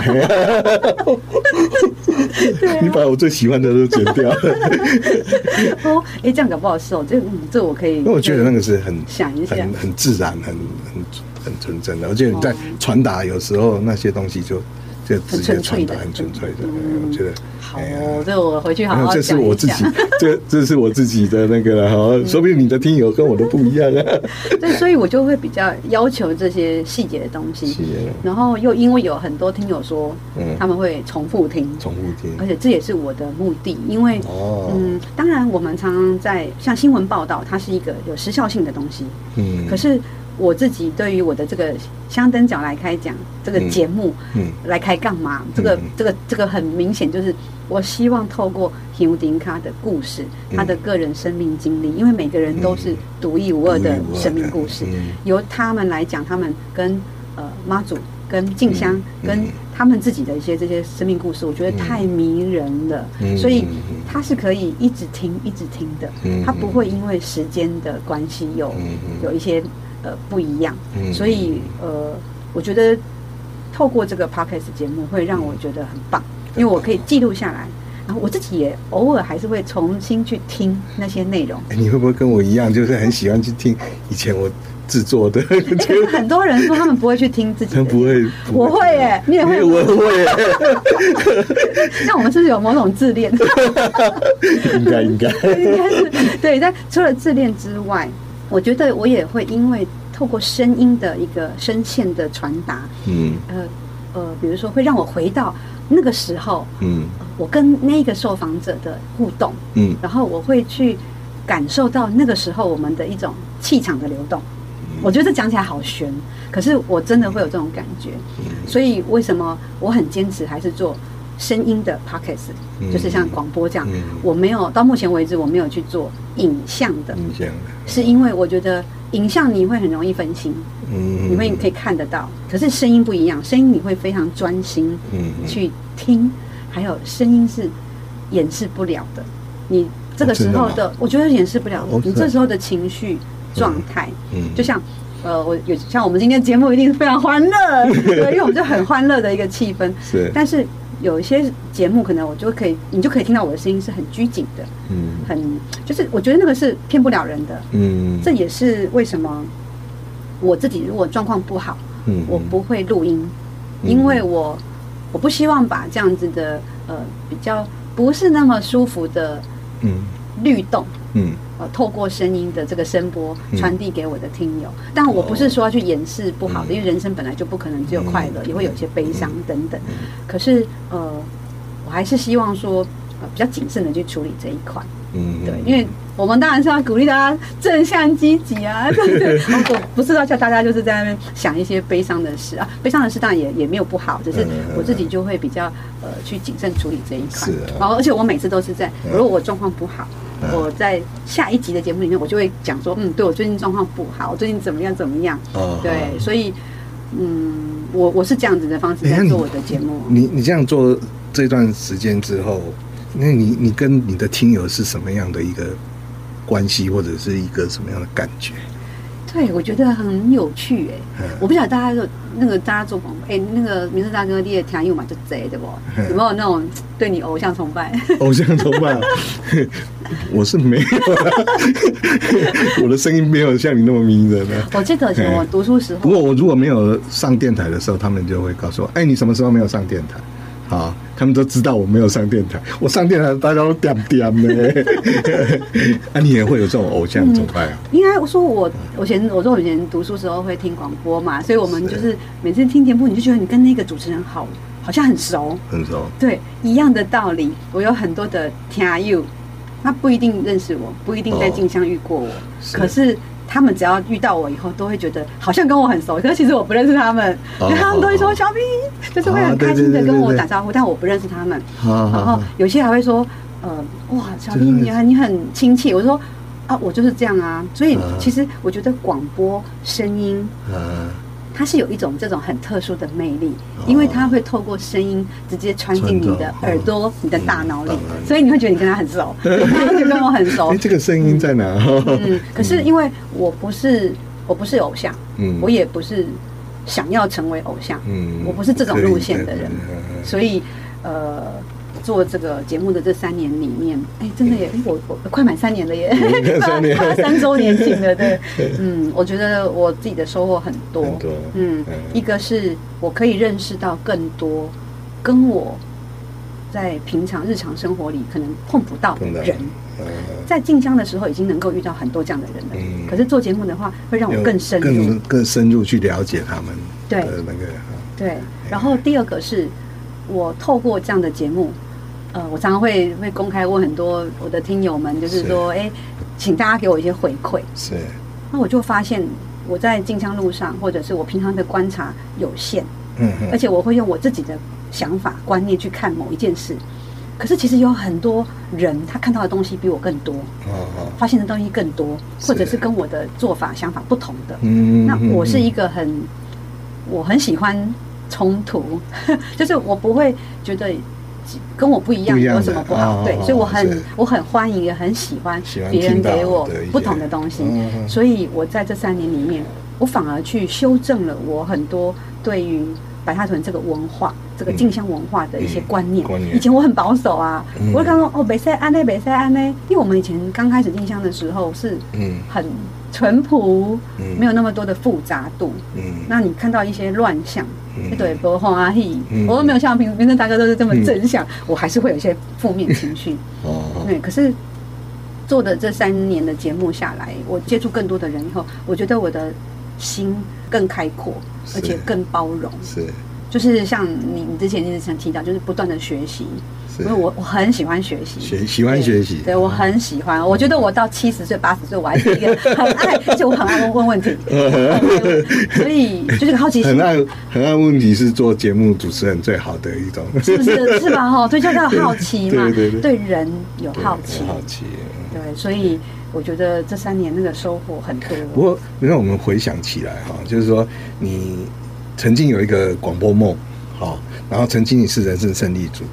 你把我最喜欢的都剪掉。*laughs* 哦，哎，这样搞不好是哦，这这我可以。因为我觉得那个是很想一下，很很自然，很很很纯真的。而且你在传达有时候那些东西就。这直接传达很纯粹的，我觉得好哦。这我回去好好讲一下。这是我自己，这这是我自己的那个，*laughs* 哈，说不定你的听友跟我都不一样啊。*laughs* 对，所以我就会比较要求这些细节的东西。然后又因为有很多听友说，他们会重复听，重复听，而且这也是我的目的，因为嗯，当然我们常常在像新闻报道，它是一个有时效性的东西，嗯，可是。我自己对于我的这个香灯脚来开讲这个节目，嗯，来开干嘛？这个这个这个很明显就是，我希望透过希乌丁卡的故事，他的个人生命经历，因为每个人都是独一无二的生命故事，由他们来讲，他们跟呃妈祖、跟静香、跟他们自己的一些这些生命故事，我觉得太迷人了，所以他是可以一直听一直听的，他不会因为时间的关系有有一些。呃，不一样，所以呃，我觉得透过这个 podcast 节目会让我觉得很棒，因为我可以记录下来，然后我自己也偶尔还是会重新去听那些内容。你会不会跟我一样，就是很喜欢去听以前我制作的？*laughs* 很多人说他们不会去听自己的，不会，我会耶，你也会，我会耶。*laughs* 那我们是不是有某种自恋？*laughs* 应该应该应该是对。但除了自恋之外。我觉得我也会因为透过声音的一个声线的传达，嗯，呃呃，比如说会让我回到那个时候，嗯，我跟那个受访者的互动，嗯，然后我会去感受到那个时候我们的一种气场的流动。我觉得这讲起来好悬，可是我真的会有这种感觉。所以为什么我很坚持还是做声音的 p o c k e t 就是像广播这样，我没有到目前为止我没有去做影像的，影像的。是因为我觉得影像你会很容易分心，嗯，你会可以看得到，可是声音不一样，声音你会非常专心，嗯去听，还有声音是掩饰不了的，你这个时候的，哦的我觉得掩饰不了哦，你这时候的情绪状态，嗯。就像。呃，我有像我们今天节目一定是非常欢乐，*laughs* 因为我们就很欢乐的一个气氛。是，但是有一些节目，可能我就可以，你就可以听到我的声音是很拘谨的，嗯。很就是我觉得那个是骗不了人的。嗯，这也是为什么我自己如果状况不好，嗯我不会录音，嗯。因为我我不希望把这样子的呃比较不是那么舒服的嗯。律动。嗯呃，透过声音的这个声波嗯。传递给我的听友，但我不是说要去掩饰不好的，嗯。因为人生本来就不可能只有快乐，嗯。也会有一些悲伤等等。可是呃，我还是希望说呃比较谨慎的去处理这一块。嗯，对，因为我们当然是要鼓励大家正向积极啊，对不对？*laughs* 不是要叫大家就是在那边想一些悲伤的事啊，悲伤的事当然也也没有不好，只是我自己就会比较呃去谨慎处理这一块。是啊。然后而且我每次都是在，嗯。如果我状况不好，嗯我在下一集的节目里面，我就会讲说，嗯，对我最近状况不好，我最近怎么样怎么样。哦对，所以嗯，我我是这样子的方式在做我的节目。你你这样做这段时间之后，那你你跟你的听友是什么样的一个关系，或者是一个什么样的感觉？对，我觉得很有趣哎、嗯我不晓得大家就那个大家做广播，哎，那个民生大哥，你也听有嘛，就贼对不？嗯有没有那种对你偶像崇拜？*laughs* 偶像崇拜，我是没有啦，*laughs* 我的声音没有像你那么迷人的。我记得我读书时候，不过我如果没有上电台的时候，他们就会告诉我：“哎，你什么时候没有上电台？”好，他们都知道我没有上电台。我上电台，大家都点点呢。*laughs* 啊，你也会有这种偶像崇拜啊？应该我说我我以前我说我以前读书时候会听广播嘛，所以我们就是每次听节目，你就觉得你跟那个主持人好好像很熟，很熟。对，一样的道理。我有很多的听友，他不一定认识我，不一定在镜像遇过我，是可是他们只要遇到我以后，都会觉得好像跟我很熟，可是其实我不认识他们，*laughs* 他们都会说小兵就是会很开心的跟我打招呼，但我不认识他们。然后有些还会说，呃，哇，小兵你很你很亲切，我说啊，我就是这样啊。所以其实我觉得广播声音。嗯，它是有一种这种很特殊的魅力，因为它会透过声音直接穿进你的耳朵、你的大脑里，所以你会觉得你跟他很熟，*laughs* 他就跟我很熟哎，。这个声音在哪？嗯，*laughs* 可是因为我不是我不是偶像，嗯我也不是想要成为偶像，嗯我不是这种路线的人所以呃。做这个节目的这三年里面，哎，真的也，哎，我我快满三年了耶，嗯三年。*laughs* 快三周年庆了，*laughs* 对，嗯，我觉得我自己的收获很多，很多嗯嗯，一个是我可以认识到更多跟我在平常日常生活里可能碰不到的人，呃在进香的时候已经能够遇到很多这样的人了，嗯。可是做节目的话会让我更深入。更，更深入去了解他们对的那个。对，然后第二个是我透过这样的节目，呃，我常常会会公开问很多我的听友们，就是说，哎，请大家给我一些回馈。是，那我就发现我在进香路上，或者是我平常的观察有限，嗯哼而且我会用我自己的想法观念去看某一件事。可是其实有很多人他看到的东西比我更多，哦哦，发现的东西更多，或者是跟我的做法想法不同的。嗯那我是一个很，我很喜欢冲突，*laughs* 就是我不会觉得跟我不一样有什么不好，哦对，所以我很我很欢迎，也很喜欢别人给我不同的东西。所以我在这三年里面，我反而去修正了我很多对于白沙屯这个文化、这个进香文化的一些观念。以前我很保守啊嗯，我会刚说哦，北塞安内，北塞安内，因为我们以前刚开始进香的时候是嗯。很淳朴嗯，没有那么多的复杂度。嗯。那你看到一些乱象，嗯。对，不欢喜嗯，我都没有像平平时大哥都是这么正向，我还是会有一些负面情绪。哦。对，可是做的这三年的节目下来，我接触更多的人以后，我觉得我的心更开阔，而且更包容。是就是像你你之前一直想提到，就是不断的学习。因为我我很喜欢学习，学喜欢学习，对，对我很喜欢。我觉得我到七十岁、八十岁，我还是一个 *laughs* 很爱，而且我很爱问问问题。所以就是好奇心，很爱很爱问问题，是做节目主持人最好的一种，是不是？是吧？哈，*laughs* 对，就叫好奇嘛，对对对，对人有好奇，好奇。对，所以我觉得这三年那个收获很多。不过，让我们回想起来哈，就是说你曾经有一个广播梦，好，然后曾经你是人生胜利组。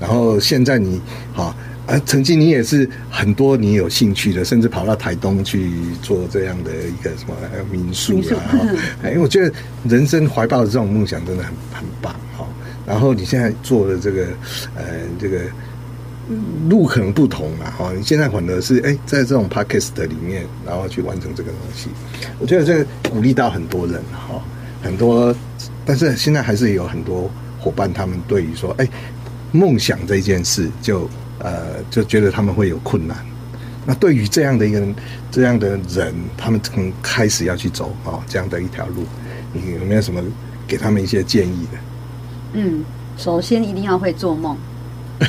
然后现在你好，啊，曾经你也是很多你有兴趣的，甚至跑到台东去做这样的一个什么民宿啊，*laughs* 哎，因为我觉得人生怀抱的这种梦想真的很很棒哈。然后你现在做的这个呃这个路可能不同了哈，你现在反而是哎在这种 podcast 里面，然后去完成这个东西，我觉得这鼓励到很多人哈，很多，但是现在还是有很多伙伴他们对于说哎。梦想这件事就，就呃就觉得他们会有困难。那对于这样的一个人这样的人，他们从开始要去走啊、哦、这样的一条路，你有没有什么给他们一些建议的？嗯，首先一定要会做梦。*laughs*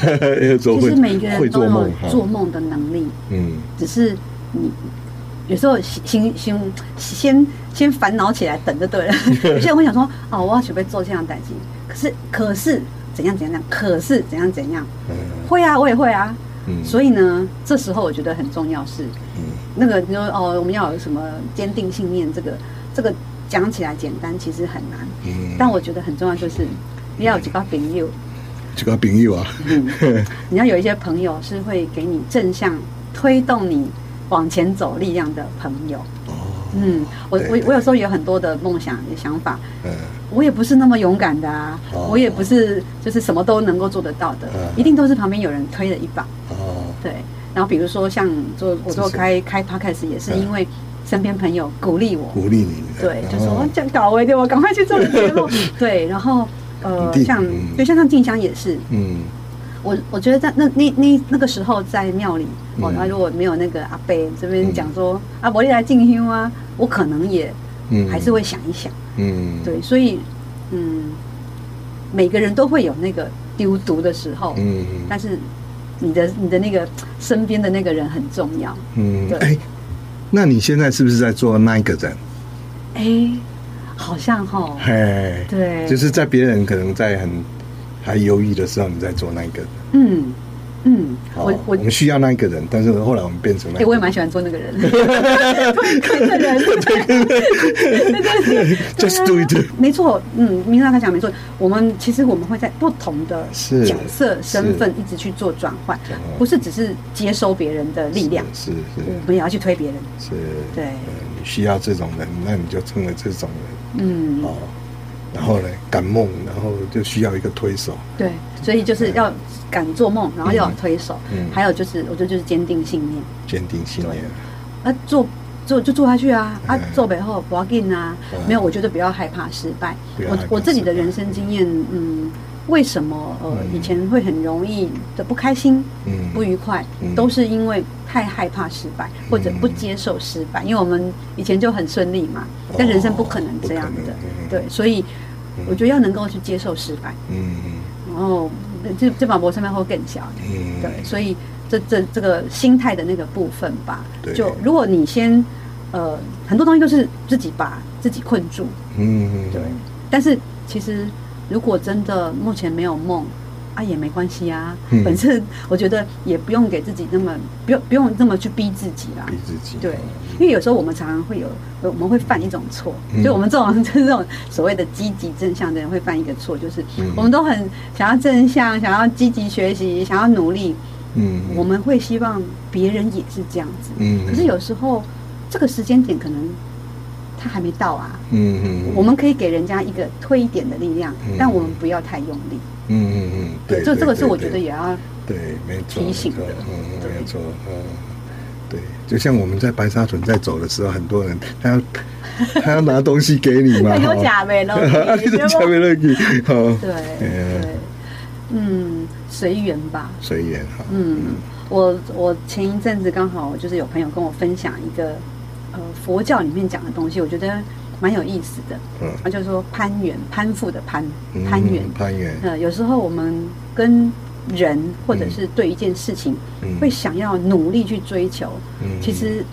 其实每个人都有做梦的能力。嗯，只是你有时候先先先先烦恼起来等着对了。*laughs* 有些人会想说哦，我要准备做这样代金，可是可是。怎样怎样怎样？可是怎样怎样？嗯、会啊，我也会啊。嗯，所以呢，这时候我觉得很重要是，嗯，那个你说哦，我们要有什么坚定信念？这个这个讲起来简单，其实很难。嗯，但我觉得很重要就是你要有几个朋友，几个朋友啊。嗯，*laughs* 你要有一些朋友是会给你正向推动你往前走力量的朋友。哦，嗯，我我我有时候有很多的梦想的想法。嗯。我也不是那么勇敢的啊，我也不是就是什么都能够做得到的，一定都是旁边有人推了一把。哦，对。然后比如说像做我做开开 podcast 也是因为身边朋友鼓励我，鼓励你。对，就说这样搞，我对我赶快去做节目。*laughs* 对，然后呃，像就像像静香也是，嗯，我我觉得在那那那那个时候在庙里哦，然后如果没有那个阿伯这边讲说阿伯你来进香啊，我可能也还是会想一想。嗯，对，所以，嗯，每个人都会有那个丢毒的时候，嗯，但是你的你的那个身边的那个人很重要，嗯，对。哎，那你现在是不是在做那一个人？哎，好像哈，嘿，对，就是在别人可能在很还犹豫的时候，你在做那一个，嗯。嗯，我我我们需要那一个人，但是后来我们变成了。哎，我也蛮喜欢做那个人，推坑的人，对对对，just do it。没错，嗯，明娜他讲没错，我们其实我们会在不同的角色身份一直去做转换，不是只是接收别人的力量，是是，我们也要去推别人，是，对，你需要这种人，那你就成为这种人，嗯，哦，然后呢，赶梦，然后就需要一个推手，对，所以就是要。敢做梦，然后要有推手，嗯，还有就是，我觉得就是坚定信念，坚定信念。啊，做做就做下去啊！啊，做背后不要紧啊，没有，我觉得不要害怕失败。我我自己的人生经验，嗯，为什么呃以前会很容易的不开心，嗯，不愉快，都是因为太害怕失败或者不接受失败，因为我们以前就很顺利嘛，但人生不可能这样的，对，所以我觉得要能够去接受失败，嗯，然后。这这把磨上面会更小，嗯，对，所以这这这个心态的那个部分吧，就如果你先，呃，很多东西都是自己把自己困住，嗯，对，但是其实如果真的目前没有梦。啊，也没关系啊，反正我觉得也不用给自己那么不用不用那么去逼自己啦。逼自己，对，因为有时候我们常常会有，我们会犯一种错，就我们这种就是这种所谓的积极正向的人会犯一个错，就是我们都很想要正向，想要积极学习，想要努力，嗯，我们会希望别人也是这样子，嗯，可是有时候这个时间点可能他还没到啊，嗯嗯，我们可以给人家一个推一点的力量，嗯但我们不要太用力。嗯嗯嗯，对，这这个是我觉得也要对，没错，提醒的，嗯，没错，嗯，对，就像我们在白沙屯在走的时候，很多人他要 *laughs* 他要拿东西给你嘛，*laughs* 有假没了，*laughs* 有假没了，好，对对，嗯，随缘吧，随缘哈，嗯，我我前一阵子刚好就是有朋友跟我分享一个呃佛教里面讲的东西，我觉得蛮有意思的。嗯，那就是说攀缘，攀附的攀，嗯攀援，攀缘。呃，有时候我们跟人或者是对一件事情，会想要努力去追求，嗯，其实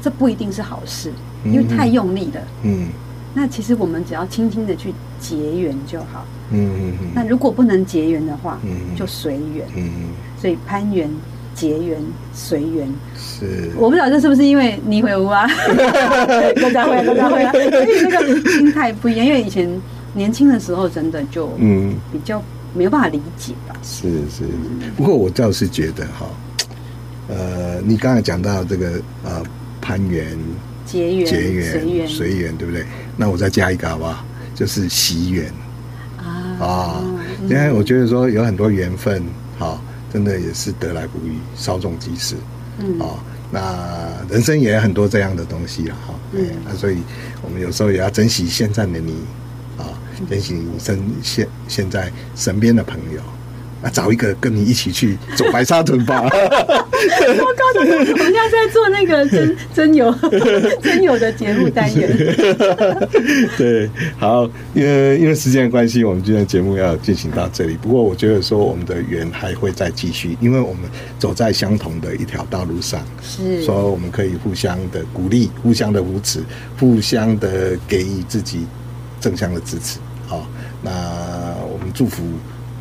这不一定是好事，因为太用力了。嗯，那其实我们只要轻轻的去结缘就好。嗯嗯嗯。那如果不能结缘的话，嗯，就随缘。嗯，所以攀缘。结缘随缘是，我不知道这是不是因为你回屋啊，*laughs* 大家会，大家会啊，所以那个心态不一样。因为以前年轻的时候，真的就嗯比较没有办法理解吧。是是，不过我倒是觉得哈，呃，你刚才讲到这个呃攀缘、结缘、结缘、随缘、随缘，对不对？那我再加一个好不好？就是惜缘啊啊！因为我觉得说有很多缘分，好。真的也是得来不易，稍纵即逝。嗯，哦，那人生也有很多这样的东西了哈。嗯，那所以我们有时候也要珍惜现在的你，啊、哦，珍惜你身现现在身边的朋友。啊，找一个跟你一起去走白沙屯吧！我告诉你，我们现在在做那个真真有 *laughs* 真有的节目单元。*laughs* 对，好，因为因为时间的关系，我们今天的节目要进行到这里。不过，我觉得说我们的缘还会再继续，因为我们走在相同的一条道路上，是说我们可以互相的鼓励，互相的扶持，互相的给予自己正向的支持。好，那我们祝福。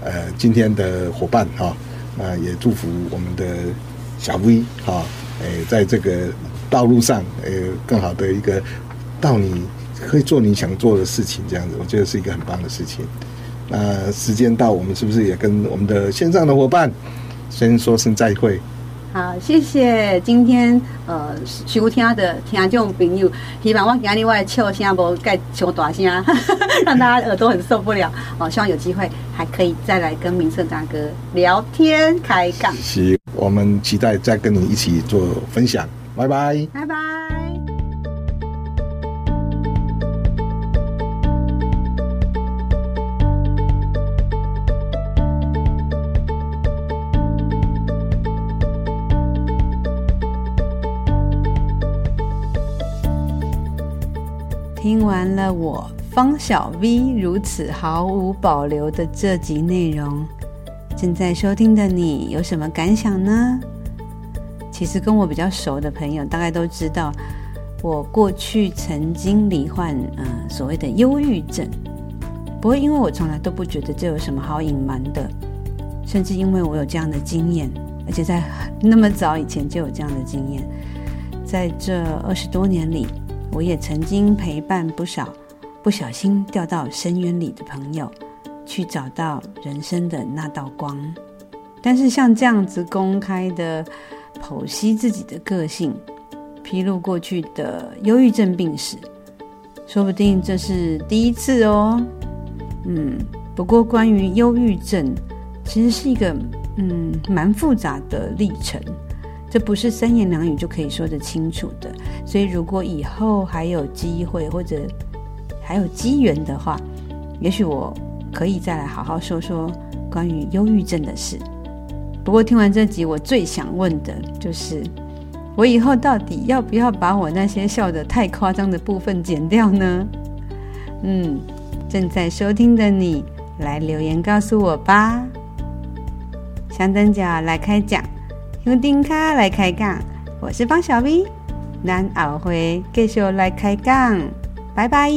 呃，今天的伙伴哈，那、也祝福我们的小 V 哈、诶，在这个道路上，呃，更好的一个到你可以做你想做的事情，这样子，我觉得是一个很棒的事情。那时间到，我们是不是也跟我们的线上的伙伴先说声再会？好，谢谢今天呃收听的听众朋友，希望我今天我的笑声无盖上大声，*laughs* 让大家耳朵很受不了哦。希望有机会还可以再来跟明胜大哥聊天开杠。是，我们期待再跟你一起做分享，拜拜，拜拜。完了我方小 V 如此毫无保留的这集内容，正在收听的你有什么感想呢？其实跟我比较熟的朋友大概都知道，我过去曾经罹患呃所谓的忧郁症。不过因为我从来都不觉得这有什么好隐瞒的，甚至因为我有这样的经验，而且在那么早以前就有这样的经验，在这二十多年里。我也曾经陪伴不少不小心掉到深渊里的朋友，去找到人生的那道光。但是像这样子公开的剖析自己的个性，披露过去的忧郁症病史，说不定这是第一次哦。嗯，不过关于忧郁症，其实是一个嗯蛮复杂的历程。这不是三言两语就可以说得清楚的，所以如果以后还有机会或者还有机缘的话，也许我可以再来好好说说关于忧郁症的事。不过听完这集，我最想问的就是，我以后到底要不要把我那些笑得太夸张的部分剪掉呢？嗯，正在收听的你来留言告诉我吧。香灯脚来开讲。用钉卡来开杠，我是方小薇咱后会继续来开杠，拜拜。